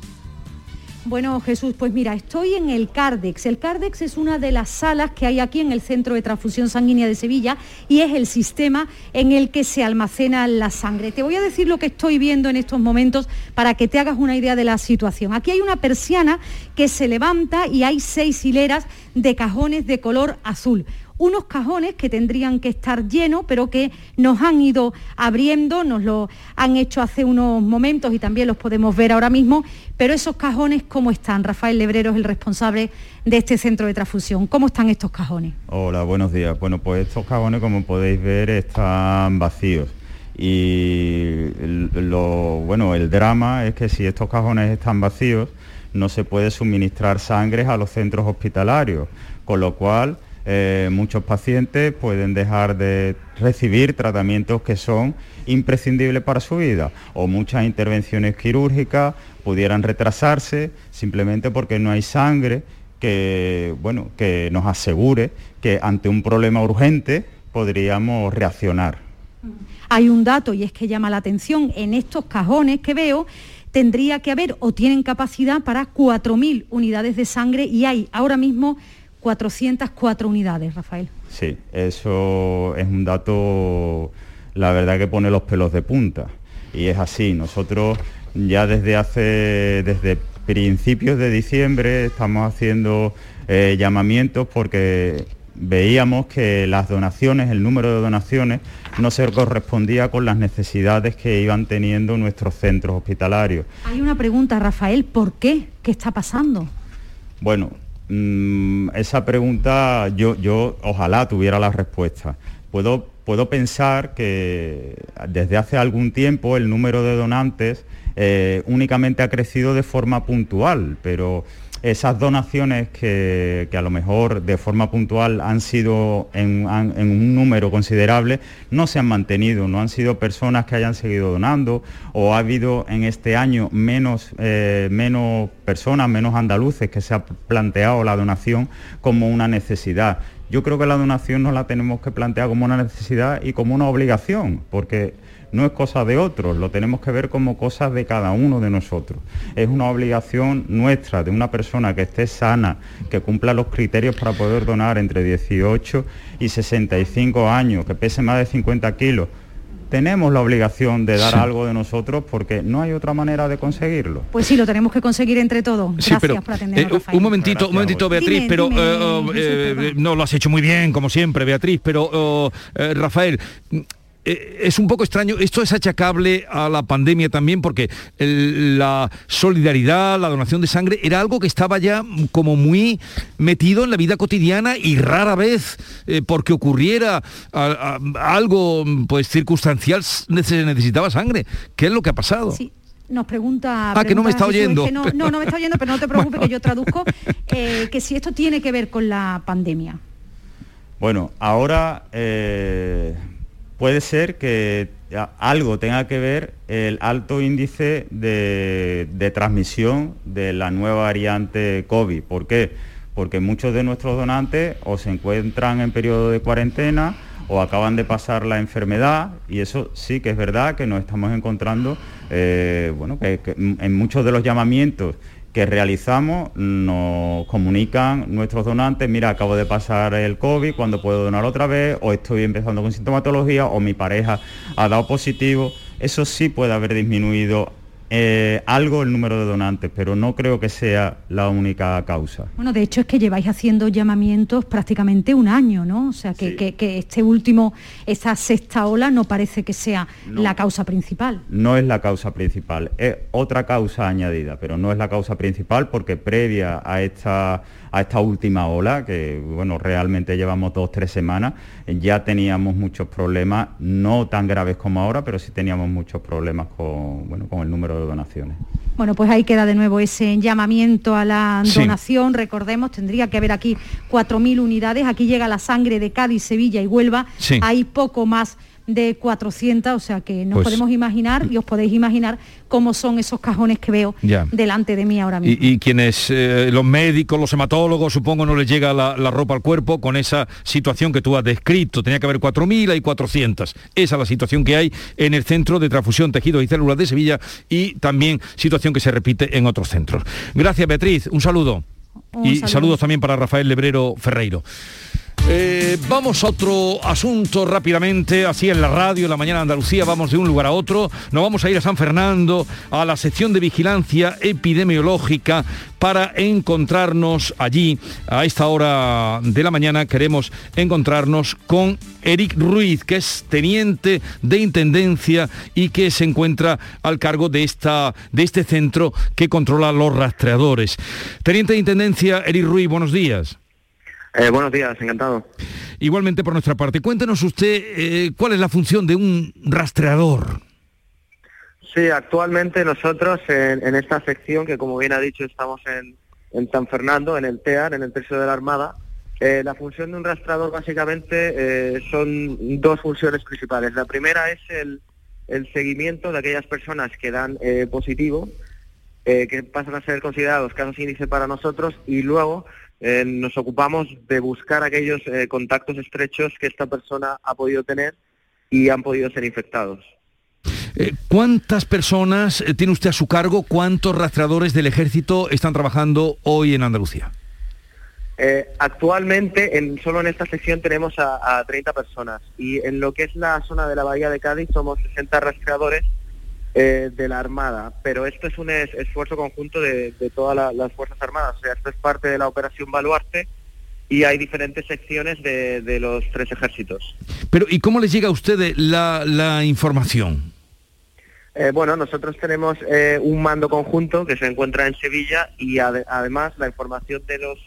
Bueno, Jesús, pues mira, estoy en el Cardex. El Cardex es una de las salas que hay aquí en el Centro de Transfusión Sanguínea de Sevilla y es el sistema en el que se almacena la sangre. Te voy a decir lo que estoy viendo en estos momentos para que te hagas una idea de la situación. Aquí hay una persiana que se levanta y hay seis hileras de cajones de color azul unos cajones que tendrían que estar llenos, pero que nos han ido abriendo, nos lo han hecho hace unos momentos y también los podemos ver ahora mismo, pero esos cajones, ¿cómo están? Rafael Lebrero es el responsable de este centro de transfusión. ¿Cómo están estos cajones? Hola, buenos días. Bueno, pues estos cajones, como podéis ver, están vacíos. Y lo, bueno, el drama es que si estos cajones están vacíos, no se puede suministrar sangre a los centros hospitalarios, con lo cual eh, muchos pacientes pueden dejar de recibir tratamientos que son imprescindibles para su vida o muchas intervenciones quirúrgicas pudieran retrasarse simplemente porque no hay sangre que, bueno, que nos asegure que ante un problema urgente podríamos reaccionar. Hay un dato y es que llama la atención, en estos cajones que veo tendría que haber o tienen capacidad para 4.000 unidades de sangre y hay ahora mismo 404 unidades, Rafael. Sí, eso es un dato, la verdad que pone los pelos de punta. Y es así, nosotros ya desde hace, desde principios de diciembre estamos haciendo eh, llamamientos porque veíamos que las donaciones, el número de donaciones, no se correspondía con las necesidades que iban teniendo nuestros centros hospitalarios. Hay una pregunta, Rafael, ¿por qué? ¿Qué está pasando? Bueno, Mm, esa pregunta yo, yo ojalá tuviera la respuesta. Puedo, puedo pensar que desde hace algún tiempo el número de donantes eh, únicamente ha crecido de forma puntual, pero esas donaciones que, a lo mejor de forma puntual han sido en, un número considerable, no se han mantenido, no han sido personas que hayan seguido donando o ha habido en este año menos, eh, menos personas, menos andaluces que se ha planteado la donación como una necesidad. Yo creo que la donación no la tenemos que plantear como una necesidad y como una obligación, porque no es cosa de otros, lo tenemos que ver como cosas de cada uno de nosotros. Es una obligación nuestra de una persona que esté sana, que cumpla los criterios para poder donar entre 18 y 65 años, que pese más de 50 kilos, tenemos la obligación de dar Sí. algo de nosotros porque no hay otra manera de conseguirlo. Pues sí, lo tenemos que conseguir entre todos. Sí, Gracias pero por atendernos, eh, Rafael. un momentito, un momentito, Beatriz, Dime, pero dime, eh, eh, no lo has hecho muy bien, como siempre, Beatriz, pero oh, Rafael. Eh, Es un poco extraño, esto es achacable a la pandemia también porque el- la solidaridad, la donación de sangre era algo que estaba ya como muy metido en la vida cotidiana y rara vez eh, porque ocurriera a- a- algo pues circunstancial se necesitaba sangre. ¿Qué es lo que ha pasado? Sí. Nos pregunta... Ah, que no me está oyendo. es que no, no, no me está oyendo, pero no te preocupes que yo traduzco, eh, que si esto tiene que ver con la pandemia. Bueno, ahora eh, puede ser que algo tenga que ver el alto índice de, transmisión de la nueva variante COVID. ¿Por qué? Porque muchos de nuestros donantes o se encuentran en periodo de cuarentena o acaban de pasar la enfermedad y eso sí que es verdad que nos estamos encontrando, eh, bueno, en muchos de los llamamientos que realizamos nos comunican nuestros donantes, mira, acabo de pasar el COVID, cuando puedo donar otra vez, o estoy empezando con sintomatología, o mi pareja ha dado positivo. Eso sí puede haber disminuido eh, algo el número de donantes, pero no creo que sea la única causa. Bueno, de hecho es que lleváis haciendo llamamientos prácticamente un año, ¿no? O sea, que, que- que este último, esta sexta ola no parece que sea No. la causa principal. no es la causa principal, es otra causa añadida, pero no es la causa principal porque previa a esta, a esta última ola, que bueno, realmente llevamos dos, tres semanas, ya teníamos muchos problemas, no tan graves como ahora, pero sí teníamos muchos problemas con, bueno, con el número de donaciones. Bueno, pues ahí queda de nuevo ese llamamiento a la Sí. donación. Recordemos, tendría que haber aquí 4.000 unidades. Aquí llega la sangre de Cádiz, Sevilla y Huelva. Sí. Hay poco más de 400, o sea que nos Pues- podemos imaginar y os podéis imaginar cómo son esos cajones que veo Ya. delante de mí ahora mismo. Y, y quienes, eh, los médicos, los hematólogos, supongo no les llega la, la ropa al cuerpo con esa situación que tú has descrito. Tenía que haber 4.000, hay 400. Esa es la situación que hay en el Centro de Transfusión, Tejidos y Células de Sevilla y también situación que se repite en otros centros. Gracias, Beatriz. Un saludo. Un y saludo. saludos también para Rafael Lebrero Ferreiro. Eh, vamos a otro asunto rápidamente, así en la radio, en la mañana de Andalucía, vamos de un lugar a otro, nos vamos a ir a San Fernando, a la sección de vigilancia epidemiológica, para encontrarnos allí, a esta hora de la mañana, queremos encontrarnos con Eric Ruiz, que es teniente de Intendencia y que se encuentra al cargo de, esta, de este centro que controla los rastreadores. Teniente de Intendencia, Eric Ruiz, buenos días. Eh, buenos días, encantado. Igualmente por nuestra parte, cuéntenos usted eh, cuál es la función de un rastreador. Sí, actualmente nosotros en, en esta sección, que como bien ha dicho estamos en, en San Fernando, en el TEAR, en el Tercio de la Armada, eh, la función de un rastreador básicamente eh, son dos funciones principales. La primera es el, el seguimiento de aquellas personas que dan eh, positivo, que pasan a ser considerados casos índice para nosotros, y luego eh, nos ocupamos de buscar aquellos eh, contactos estrechos que esta persona ha podido tener y han podido ser infectados. Eh, ¿Cuántas personas tiene usted a su cargo? ¿Cuántos rastreadores del ejército están trabajando hoy en Andalucía? Actualmente, en, solo en esta sección tenemos a, a 30 personas y en lo que es la zona de la Bahía de Cádiz somos 60 rastreadores eh, de la Armada, pero esto es un es- esfuerzo conjunto de, de todas la- las Fuerzas Armadas, o sea, esto es parte de la Operación Baluarte y hay diferentes secciones de, de los tres ejércitos. Pero ¿y cómo les llega a ustedes la, la información? Eh, bueno, nosotros tenemos eh, un mando conjunto que se encuentra en Sevilla y ade- además la información de los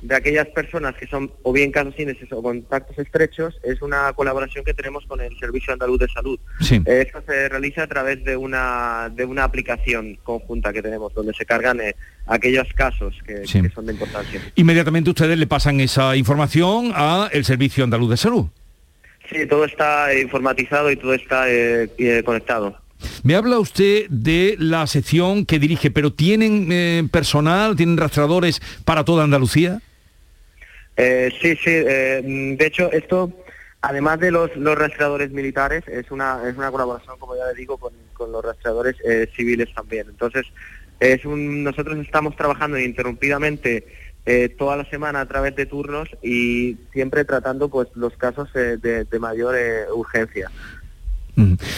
de aquellas personas que son o bien casos índices o contactos estrechos es una colaboración que tenemos con el Servicio Andaluz de Salud. Sí. Esto se realiza a través de una de una aplicación conjunta que tenemos donde se cargan eh, aquellos casos que, Sí. que son de importancia. Inmediatamente ustedes le pasan esa información a el Servicio Andaluz de Salud. Sí, todo está informatizado y todo está eh, eh, conectado. Me habla usted de la sección que dirige, pero ¿tienen eh, personal, tienen rastreadores para toda Andalucía? Eh, sí, sí. eh, de hecho, esto además de los, los rastreadores militares, es una, es una colaboración, como ya le digo, con, con los rastreadores eh, civiles también. Entonces, es un, nosotros estamos trabajando ininterrumpidamente eh, toda la semana a través de turnos y siempre tratando pues los casos de, de, mayor urgencia.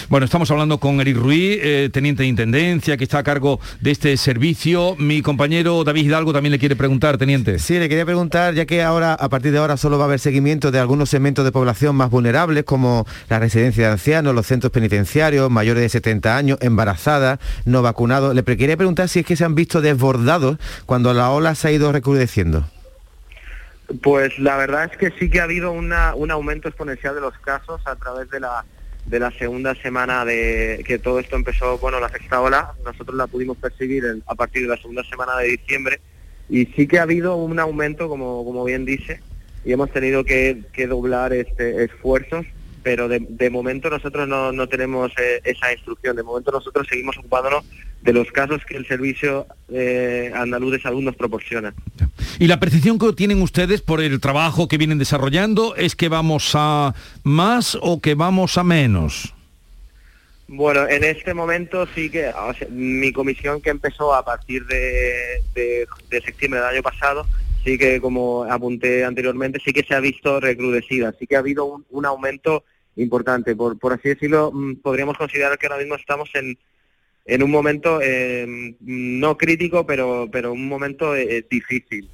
Bueno, estamos hablando con Eric Ruiz, eh, teniente de Intendencia, que está a cargo de este servicio. Mi compañero David Hidalgo también le quiere preguntar, teniente. Sí, le quería preguntar, ya que ahora, a partir de ahora, solo va a haber seguimiento de algunos segmentos de población más vulnerables, como la residencia de ancianos, los centros penitenciarios, mayores de 70 años, embarazadas, no vacunados. Le quería preguntar si es que se han visto desbordados cuando la ola se ha ido recrudeciendo. Pues la verdad es que sí que ha habido una, un aumento exponencial de los casos a través de la de la segunda semana de que todo esto empezó, bueno, la sexta ola, nosotros la pudimos percibir en- a partir de la segunda semana de diciembre y sí que ha habido un aumento, como, como bien dice, y hemos tenido que, que doblar este, esfuerzos, pero de, de momento nosotros no, no tenemos eh, esa instrucción, de momento nosotros seguimos ocupándonos de los casos que el Servicio eh, Andaluz de Salud nos proporciona. Y la percepción que tienen ustedes por el trabajo que vienen desarrollando es que vamos a más o que vamos a menos. Bueno, en este momento sí que o sea, mi comisión que empezó a partir de, de- de septiembre del año pasado, sí que como apunté anteriormente, sí que se ha visto recrudecida, sí que ha habido un, un aumento importante. Por, por así decirlo, mm, podríamos considerar que ahora mismo estamos en, en un momento eh, no crítico, pero, pero un momento eh, difícil.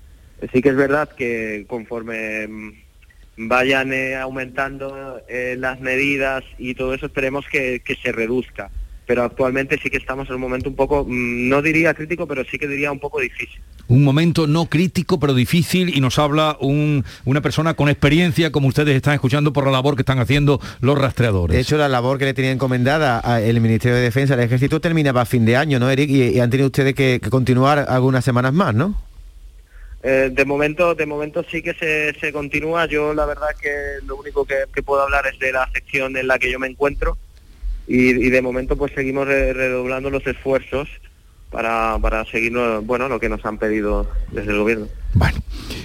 Sí que es verdad que conforme mm, vayan eh, aumentando eh, las medidas y todo eso, esperemos que, que se reduzca. Pero actualmente sí que estamos en un momento un poco, mm, no diría crítico, pero sí que diría un poco difícil. Un momento no crítico, pero difícil, y nos habla un- una persona con experiencia, como ustedes están escuchando, por la labor que están haciendo los rastreadores. De hecho, la labor que le tenía encomendada el Ministerio de Defensa al Ejército terminaba a fin de año, ¿no, Eric? Y, y han tenido ustedes que, que continuar algunas semanas más, ¿no? Eh, de momento, de momento sí que se, se continúa. Yo la verdad que lo único que, que puedo hablar es de la sección en la que yo me encuentro y, y de momento pues seguimos re- redoblando los esfuerzos para, para seguir bueno lo que nos han pedido desde el gobierno.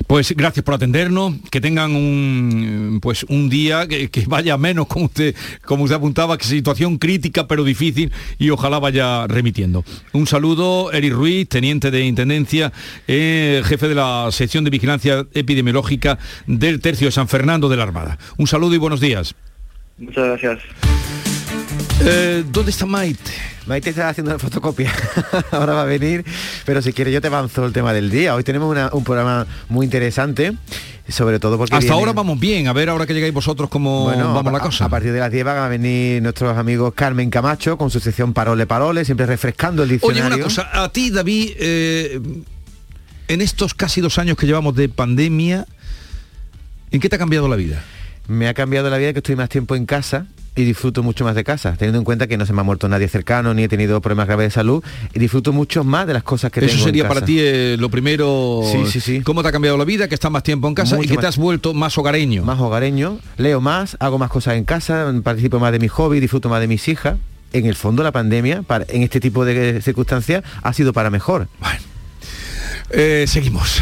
Pues gracias por atendernos, que tengan un pues un día que, que vaya menos como usted como usted apuntaba, que situación crítica pero difícil y ojalá vaya remitiendo. Un saludo, Eric Ruiz, teniente de Intendencia, eh, jefe de la sección de vigilancia epidemiológica del tercio de San Fernando de la Armada. Un saludo y buenos días. Muchas gracias. Eh, ¿Dónde está Maite? Maite está haciendo la fotocopia. Ahora va a venir, pero si quieres yo te avanzo el tema del día. Hoy tenemos una- un programa muy interesante, sobre todo porque... Hasta ahora vamos bien, a ver ahora que llegáis vosotros cómo Bueno, vamos a, la cosa. a partir de las 10 van a venir nuestros amigos Carmen Camacho con su sección Parole Parole, siempre refrescando el Oye, diccionario. una cosa, a ti, David, eh, en estos casi dos años que llevamos de pandemia, ¿en qué te ha cambiado la vida? Me ha cambiado la vida que estoy más tiempo en casa y disfruto mucho más de casa, teniendo en cuenta que no se me ha muerto nadie cercano ni he tenido problemas graves de salud y disfruto mucho más de las cosas que Eso tengo en sería para casa. ti eh, lo primero. Sí, sí, sí. ¿Cómo te ha cambiado la vida? Que estás más tiempo en casa Mucho y que te has vuelto más hogareño. Más hogareño, leo más, hago más cosas en casa, participo más de mi hobby, disfruto más de mis hijas. En el fondo la pandemia, para- en este tipo de circunstancias, ha sido para mejor. Eh, seguimos.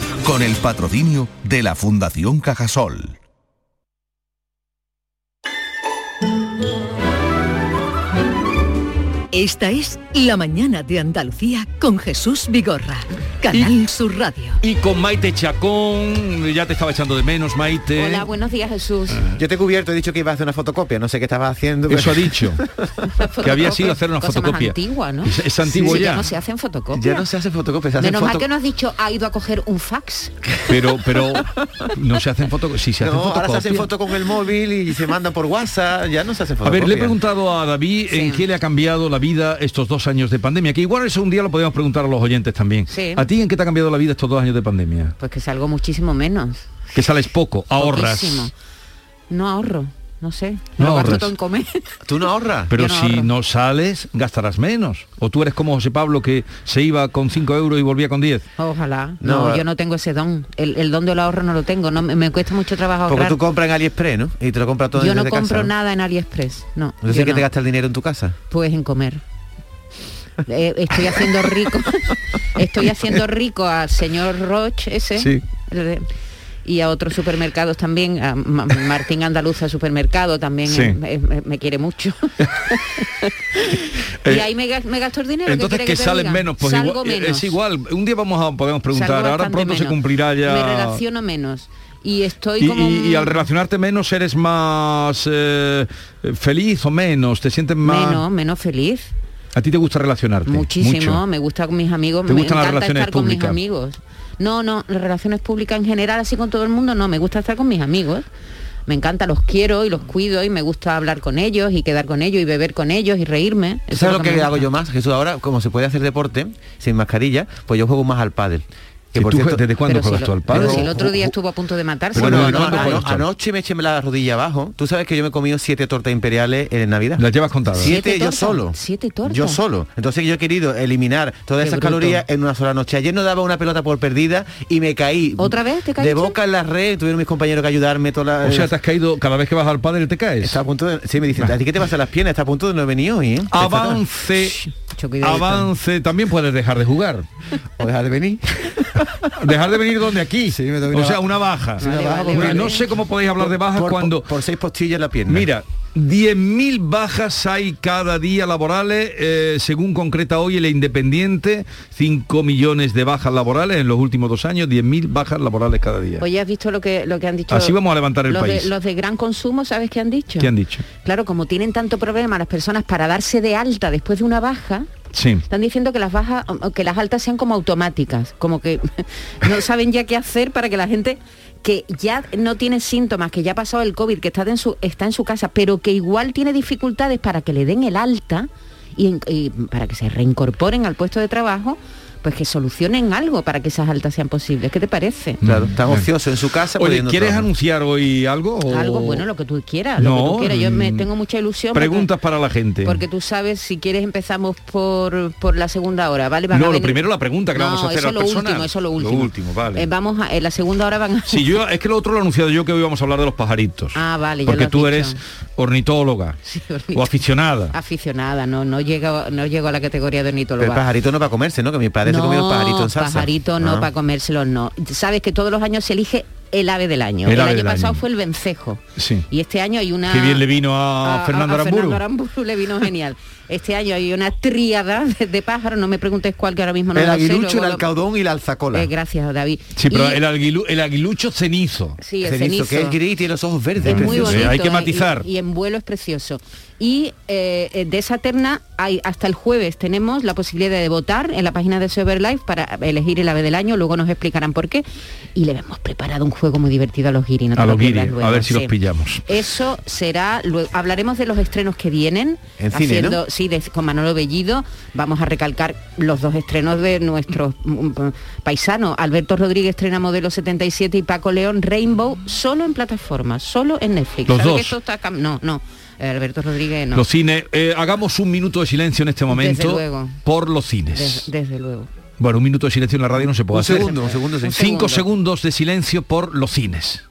con el patrocinio de la Fundación Cajasol. Esta es La Mañana de Andalucía con Jesús Vigorra, Canal Sur Radio. Y con Maite Chacón, ya te estaba echando de menos, Maite. Hola, buenos días Jesús. Yo te he cubierto, he dicho que iba a hacer una fotocopia, no sé qué estaba haciendo. pero- Eso ha dicho. que había sido hacer una Cosa más fotocopia. antigua, ¿no? Es, es antiguo Sí, ya. no se hacen fotocopias. Ya no se hace fotocopia, se hacen Menos mal que no has dicho ha ido a coger un fax. Pero, pero no se hacen fotocopias. Sí, se hacen No, ahora se fotocopias. hacen foto con el móvil y se manda por WhatsApp, ya no se hace A fotocopia. ver, le he preguntado a David en qué le ha cambiado la vida estos dos años de pandemia, que igual eso un día lo podemos preguntar a los oyentes también. Sí. ¿A ti en qué te ha cambiado la vida estos dos años de pandemia? Pues que salgo muchísimo menos. Que sales poco, ahorras. Poquísimo. No ahorro, no sé. No lo gasto ahorras. todo en comer. ¿Tú no ahorras? Pero no si ahorro. no sales, gastarás menos. O tú eres como José Pablo que se iba con 5 euros y volvía con 10. Ojalá. No, No, eh. yo no tengo ese don. El, el don del ahorro no lo tengo. No, me, me cuesta mucho trabajo Porque ahorrar. tú compras en AliExpress, ¿no? Y te lo compras todo Yo no desde compro casa, ¿no? nada en AliExpress. No. Entonces, yo ¿qué te gasta el dinero en tu casa? Pues en comer. Eh, estoy haciendo rico. estoy haciendo rico al señor Roche ese. Sí. Y a otros supermercados también, a Ma- Martín Andaluza Supermercado también Sí. eh, me, me- quiere mucho. y Eh, ahí me, me gasto el dinero. ¿qué Entonces que te salen diga? menos, pues Salgo igual- menos. es igual. Un día vamos a podemos preguntar, ahora pronto se cumplirá ya. Me relaciono menos. Y estoy Y, como... y- y al relacionarte menos eres más eh, feliz o menos, te sientes más. Menos, menos feliz. A ti te gusta relacionarte. Muchísimo, mucho. me gusta con mis amigos, ¿Te me gustan las encanta relaciones estar con mis públicas? amigos. No, no, las relaciones públicas en general, así con todo el mundo, no, me gusta estar con mis amigos. Me encanta, los quiero y los cuido y me gusta hablar con ellos y quedar con ellos y beber con ellos y reírme. Eso es ¿Sabes lo que, me hago yo más? Jesús, ahora, como se puede hacer deporte sin mascarilla, pues yo juego más al pádel. Que ¿Y por tú cierto- desde cuándo Pero si, juegas lo- tú al pero pádel? si el otro día estuvo a punto de matarse. Bueno, ¿desde ano- cuándo ano- juegas tú al- anoche me eché la rodilla abajo. Tú sabes que yo me he comido siete tortas imperiales en Navidad. Las llevas contadas. Siete, ¿Siete yo solo. ¿Siete tortas? Yo solo. Entonces yo he querido eliminar todas Qué esas bruto. calorías en una sola noche. Ayer no daba una pelota por perdida y me caí. ¿Otra vez te De caíste? boca en la red, tuvieron mis compañeros que ayudarme toda la... O sea, te has caído cada vez que vas al padre te caes. Está a punto de... Sí, me dicen, ¿a ti qué te pasa las piernas? Está a punto de no venir hoy, ¿eh? Avance, Mucho avance, también puedes dejar de jugar. O dejar de venir. Dejar de venir donde aquí. o sea, una baja. Vale, vale, vale. No sé cómo podéis hablar de bajas por, cuando... Por, por seis postillas en la pierna. Mira, 10.000 bajas hay cada día laborales, eh, según concreta hoy el Independiente, 5 millones de bajas laborales en los últimos dos años, 10.000 bajas laborales cada día. Oye, ¿has visto lo que, lo que han dicho? Así vamos a levantar el los país. De, los de gran consumo, ¿sabes qué han dicho? ¿Qué han dicho? Claro, como tienen tanto problema las personas para darse de alta después de una baja, Sí. están diciendo que las bajas, que las altas sean como automáticas, como que no saben ya qué hacer para que la gente que ya no tiene síntomas, que ya ha pasado el COVID, que está en su, está en su casa, pero que igual tiene dificultades para que le den el alta y, y para que se reincorporen al puesto de trabajo, pues que solucionen algo para que esas altas sean posibles. ¿Qué te parece? Claro, tan Bueno. ocioso en su casa. Oye, ¿quieres trabajar. anunciar hoy algo? o- Algo bueno, lo que tú quieras, lo que No, tú quieras. Yo me mm, tengo mucha ilusión. porque- Preguntas para la gente. Porque tú sabes, si quieres empezamos por, por la segunda hora, ¿vale? Van No, a lo venir- primero la pregunta que le No, vamos a hacer eso al lo último, eso lo último. Lo último, vale. Eh, vamos a, en la segunda hora van a... Sí, yo es que lo otro lo he anunciado yo que hoy vamos a hablar de los pajaritos. Ah, vale, ya Porque lo has tú dicho. eres ornitóloga o aficionada. Aficionada, no, no llego, no llego a la categoría de Pero ornitóloga. el pajarito no para comerse, ¿no? Que mi padre se comió pajarito en salsa. pajarito no Ah. para comérselos, no. Sabes que todos los años se elige el ave del año. El año pasado año. fue el vencejo. Sí. Y este año hay una... Qué bien le vino a, Fernando Aramburu. Fernando Aramburu le vino genial. Este año hay una tríada de, de pájaros, no me preguntes cuál, que ahora mismo no el lo sé, aguilucho, el luego alcaudón y la alzacola. Eh, gracias, David. Sí, pero Y- el, aguilu- el aguilucho cenizo. Sí, el Cenizo, cenizo. que es gris y tiene los ojos verdes. Es muy precioso. bonito. hay que ¿eh? matizar. Y, y en vuelo es precioso. Y eh, eh, de esa terna hay hasta el jueves tenemos la posibilidad de votar en la página de Life para elegir el ave del año, luego nos explicarán por qué. Y le hemos preparado un juego muy divertido a los guiri. no A lo los guiri, pierdas luego, a ver si sí. los pillamos. Eso será, luego, hablaremos de los estrenos que vienen. En cine, ¿no? Sí, de- con Manolo Bellido. Vamos a recalcar los dos estrenos de nuestros mm, mm, paisanos. Alberto Rodríguez estrena Modelo 77 y Paco León Rainbow, solo en plataformas, solo en Netflix. Los ¿Sabe dos. que esto está cam- no, no. Alberto Rodríguez no. Los cines. eh, hagamos un minuto de silencio en este momento luego. por los cines. Des- desde luego. Bueno, un minuto de silencio en la radio no se puede Un hacer. segundo, un segundo, sí. Un Cinco segundo. segundos de silencio por los cines.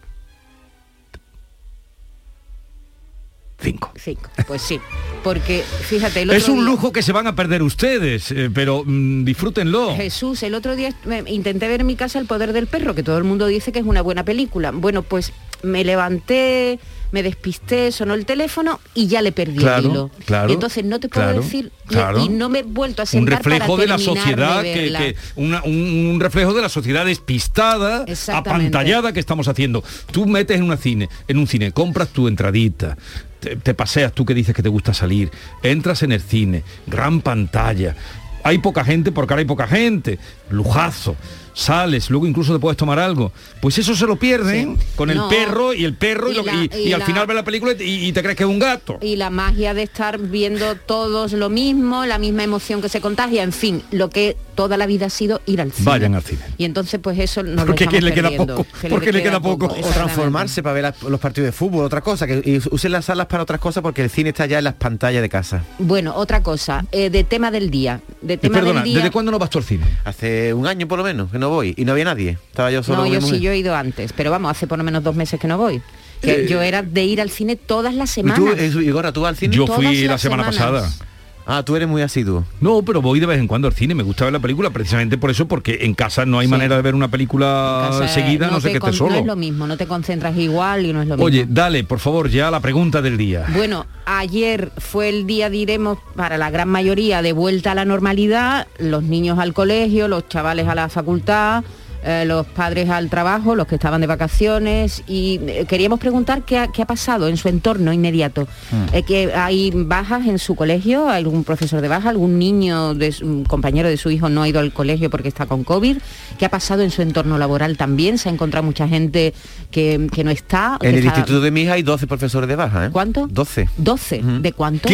Cinco. Cinco, pues sí. Porque, fíjate, el Es otro un día- lujo que se van a perder ustedes, eh, pero mm, disfrútenlo. Jesús, el otro día intenté ver en mi casa El poder del perro, que todo el mundo dice que es una buena película. Bueno, pues me levanté, me despisté, sonó el teléfono y ya le perdí Claro, el hilo. claro, Y entonces no te puedo claro, decir y- claro. y no me he vuelto a un sentar reflejo para de la sociedad de que, una- un, un reflejo de la sociedad despistada apantallada que estamos haciendo. Tú metes en una cine en un cine compras tu entradita te, te paseas tú que dices que te gusta salir entras en el cine gran pantalla. Hay poca gente porque ahora hay poca gente. Lujazo sales, luego incluso te puedes tomar algo. Pues eso se lo pierden con el perro y el perro y, Y lo que- la- y- y y al final ves la película y, y te crees que es un gato. y la magia de estar viendo todos lo mismo, la misma emoción que se contagia, en fin, lo que toda la vida ha sido ir al cine. Vayan al cine. Y entonces pues eso no Porque lo que le queda poco, que porque le queda exactamente. O transformarse para ver las- los partidos de fútbol, otra cosa, que y usen las salas para otras cosas porque el cine está ya en las pantallas de casa. Bueno, otra cosa, eh, de tema del día. De Y tema perdona, del día. ¿desde cuándo no vas tú al cine? Hace un año por lo menos, que no voy. Y no había nadie. Estaba yo solo No, yo sí, mujer. yo he ido antes, pero vamos, hace por lo menos dos meses que no voy. Que Eh, yo era de ir al cine todas las ¿Y tú, semanas. eh, tú al cine? Yo Todas fui la semana semanas. pasada. Ah, tú eres muy asiduo. No, pero voy de vez en cuando al cine, me gusta ver la película precisamente por eso, porque en casa no hay manera de ver una película sea, seguida, no, sé te que esté con- solo. No es lo mismo, no te concentras igual y no es lo mismo. Oye, dale, por favor, ya la pregunta del día. Bueno, ayer fue el día, diremos, para la gran mayoría de vuelta a la normalidad, los niños al colegio, los chavales a la facultad, eh, los padres al trabajo, los que estaban de vacaciones y eh, queríamos preguntar qué ha, qué ha pasado en su entorno inmediato. Mm. Eh, que hay bajas en su colegio, hay algún profesor de baja, algún niño, de su- un compañero de su hijo no ha ido al colegio porque está con COVID. ¿Qué ha pasado en su entorno laboral también? Se ha encontrado mucha gente que, que no está. En el está- instituto de mi hija hay 12 profesores de baja. ¿Cuánto? 12. 12. ¿De cuánto?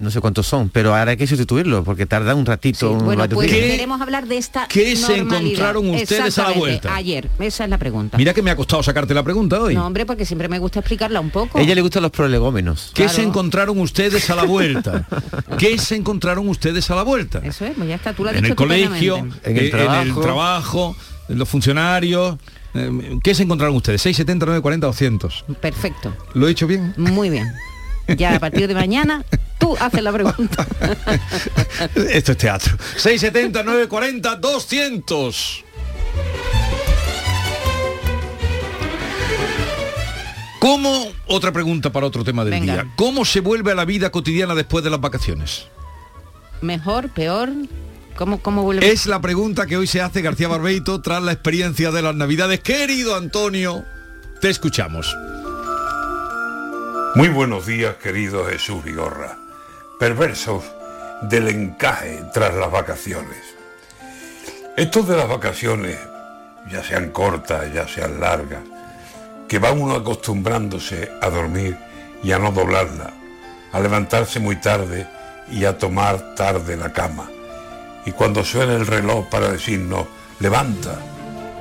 No sé cuántos son, pero ahora hay que sustituirlo porque tarda un ratito. un Bueno, pues queremos hablar de esta qué se encontraron ustedes a la vuelta? Ayer, esa es la pregunta. Mira que me ha costado sacarte la pregunta hoy. No, hombre, porque siempre me gusta explicarla un poco. A ella le gustan los prolegómenos. ¿Qué se encontraron ustedes a la vuelta? ¿Qué se encontraron ustedes a la vuelta? Eso es, pues ya está, tú has En el colegio. En el eh, en el trabajo. trabajo, en los funcionarios. eh, ¿Qué se encontraron ustedes? 670, 940, 200. Perfecto, ¿Lo he dicho bien? muy bien. Ya a partir de mañana tú haces la pregunta. Esto es teatro. 670, 940, 200. ¿Cómo, otra pregunta para otro tema del Venga. día, ¿cómo se vuelve a la vida cotidiana después de las vacaciones? Mejor, peor, ¿cómo, cómo vuelve? Es la pregunta que hoy se hace García Barbeito tras la experiencia de las Navidades. Querido Antonio, te escuchamos. Muy buenos días, querido Jesús Vigorra. Perversos del encaje tras las vacaciones. Estos de las vacaciones, ya sean cortas, ya sean largas, que va uno acostumbrándose a dormir y a no doblarla, a levantarse muy tarde y a tomar tarde la cama. Y cuando suena el reloj para decirnos, levanta,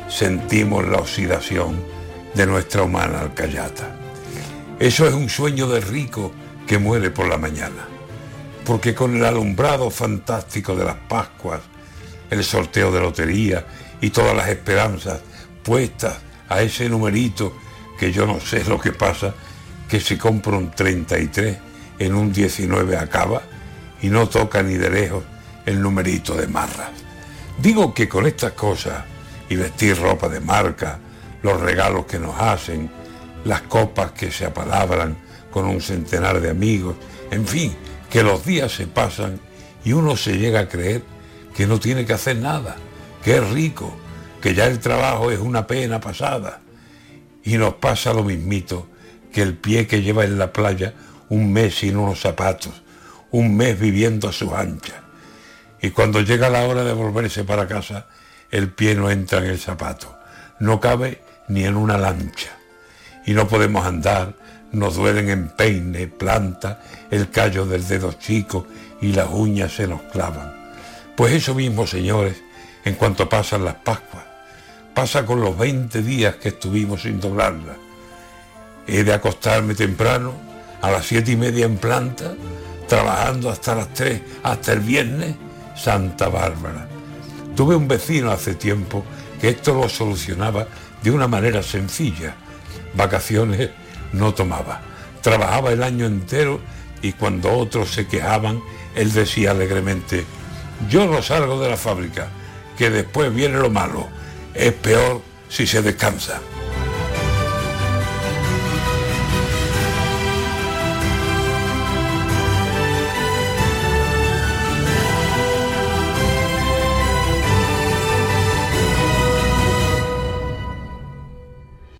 sentimos la oxidación de nuestra humana alcayata. Eso es un sueño de rico que muere por la mañana. Porque con el alumbrado fantástico de las Pascuas, el sorteo de lotería y todas las esperanzas puestas a ese numerito que yo no sé lo que pasa, que se compra un 33, en un 19 acaba y no toca ni de lejos el numerito de marras. Digo que con estas cosas y vestir ropa de marca, los regalos que nos hacen, las copas que se apalabran con un centenar de amigos, en fin, que los días se pasan y uno se llega a creer que no tiene que hacer nada, que es rico, que ya el trabajo es una pena pasada. Y nos pasa lo mismito que el pie que lleva en la playa un mes sin unos zapatos, un mes viviendo a sus anchas. Y cuando llega la hora de volverse para casa, el pie no entra en el zapato, no cabe ni en una lancha. Y no podemos andar, nos duelen en peine, planta, el callo del dedo chico y las uñas se nos clavan. Pues eso mismo, señores, en cuanto pasan las Pascuas. Pasa con los 20 días que estuvimos sin doblarla. He de acostarme temprano, a las siete y media en planta, trabajando hasta las 3, hasta el viernes, Santa Bárbara. Tuve un vecino hace tiempo que esto lo solucionaba de una manera sencilla. Vacaciones no tomaba. trabajaba el año entero y cuando otros se quejaban, él decía alegremente, yo no salgo de la fábrica, que después viene lo malo, es peor si se descansa.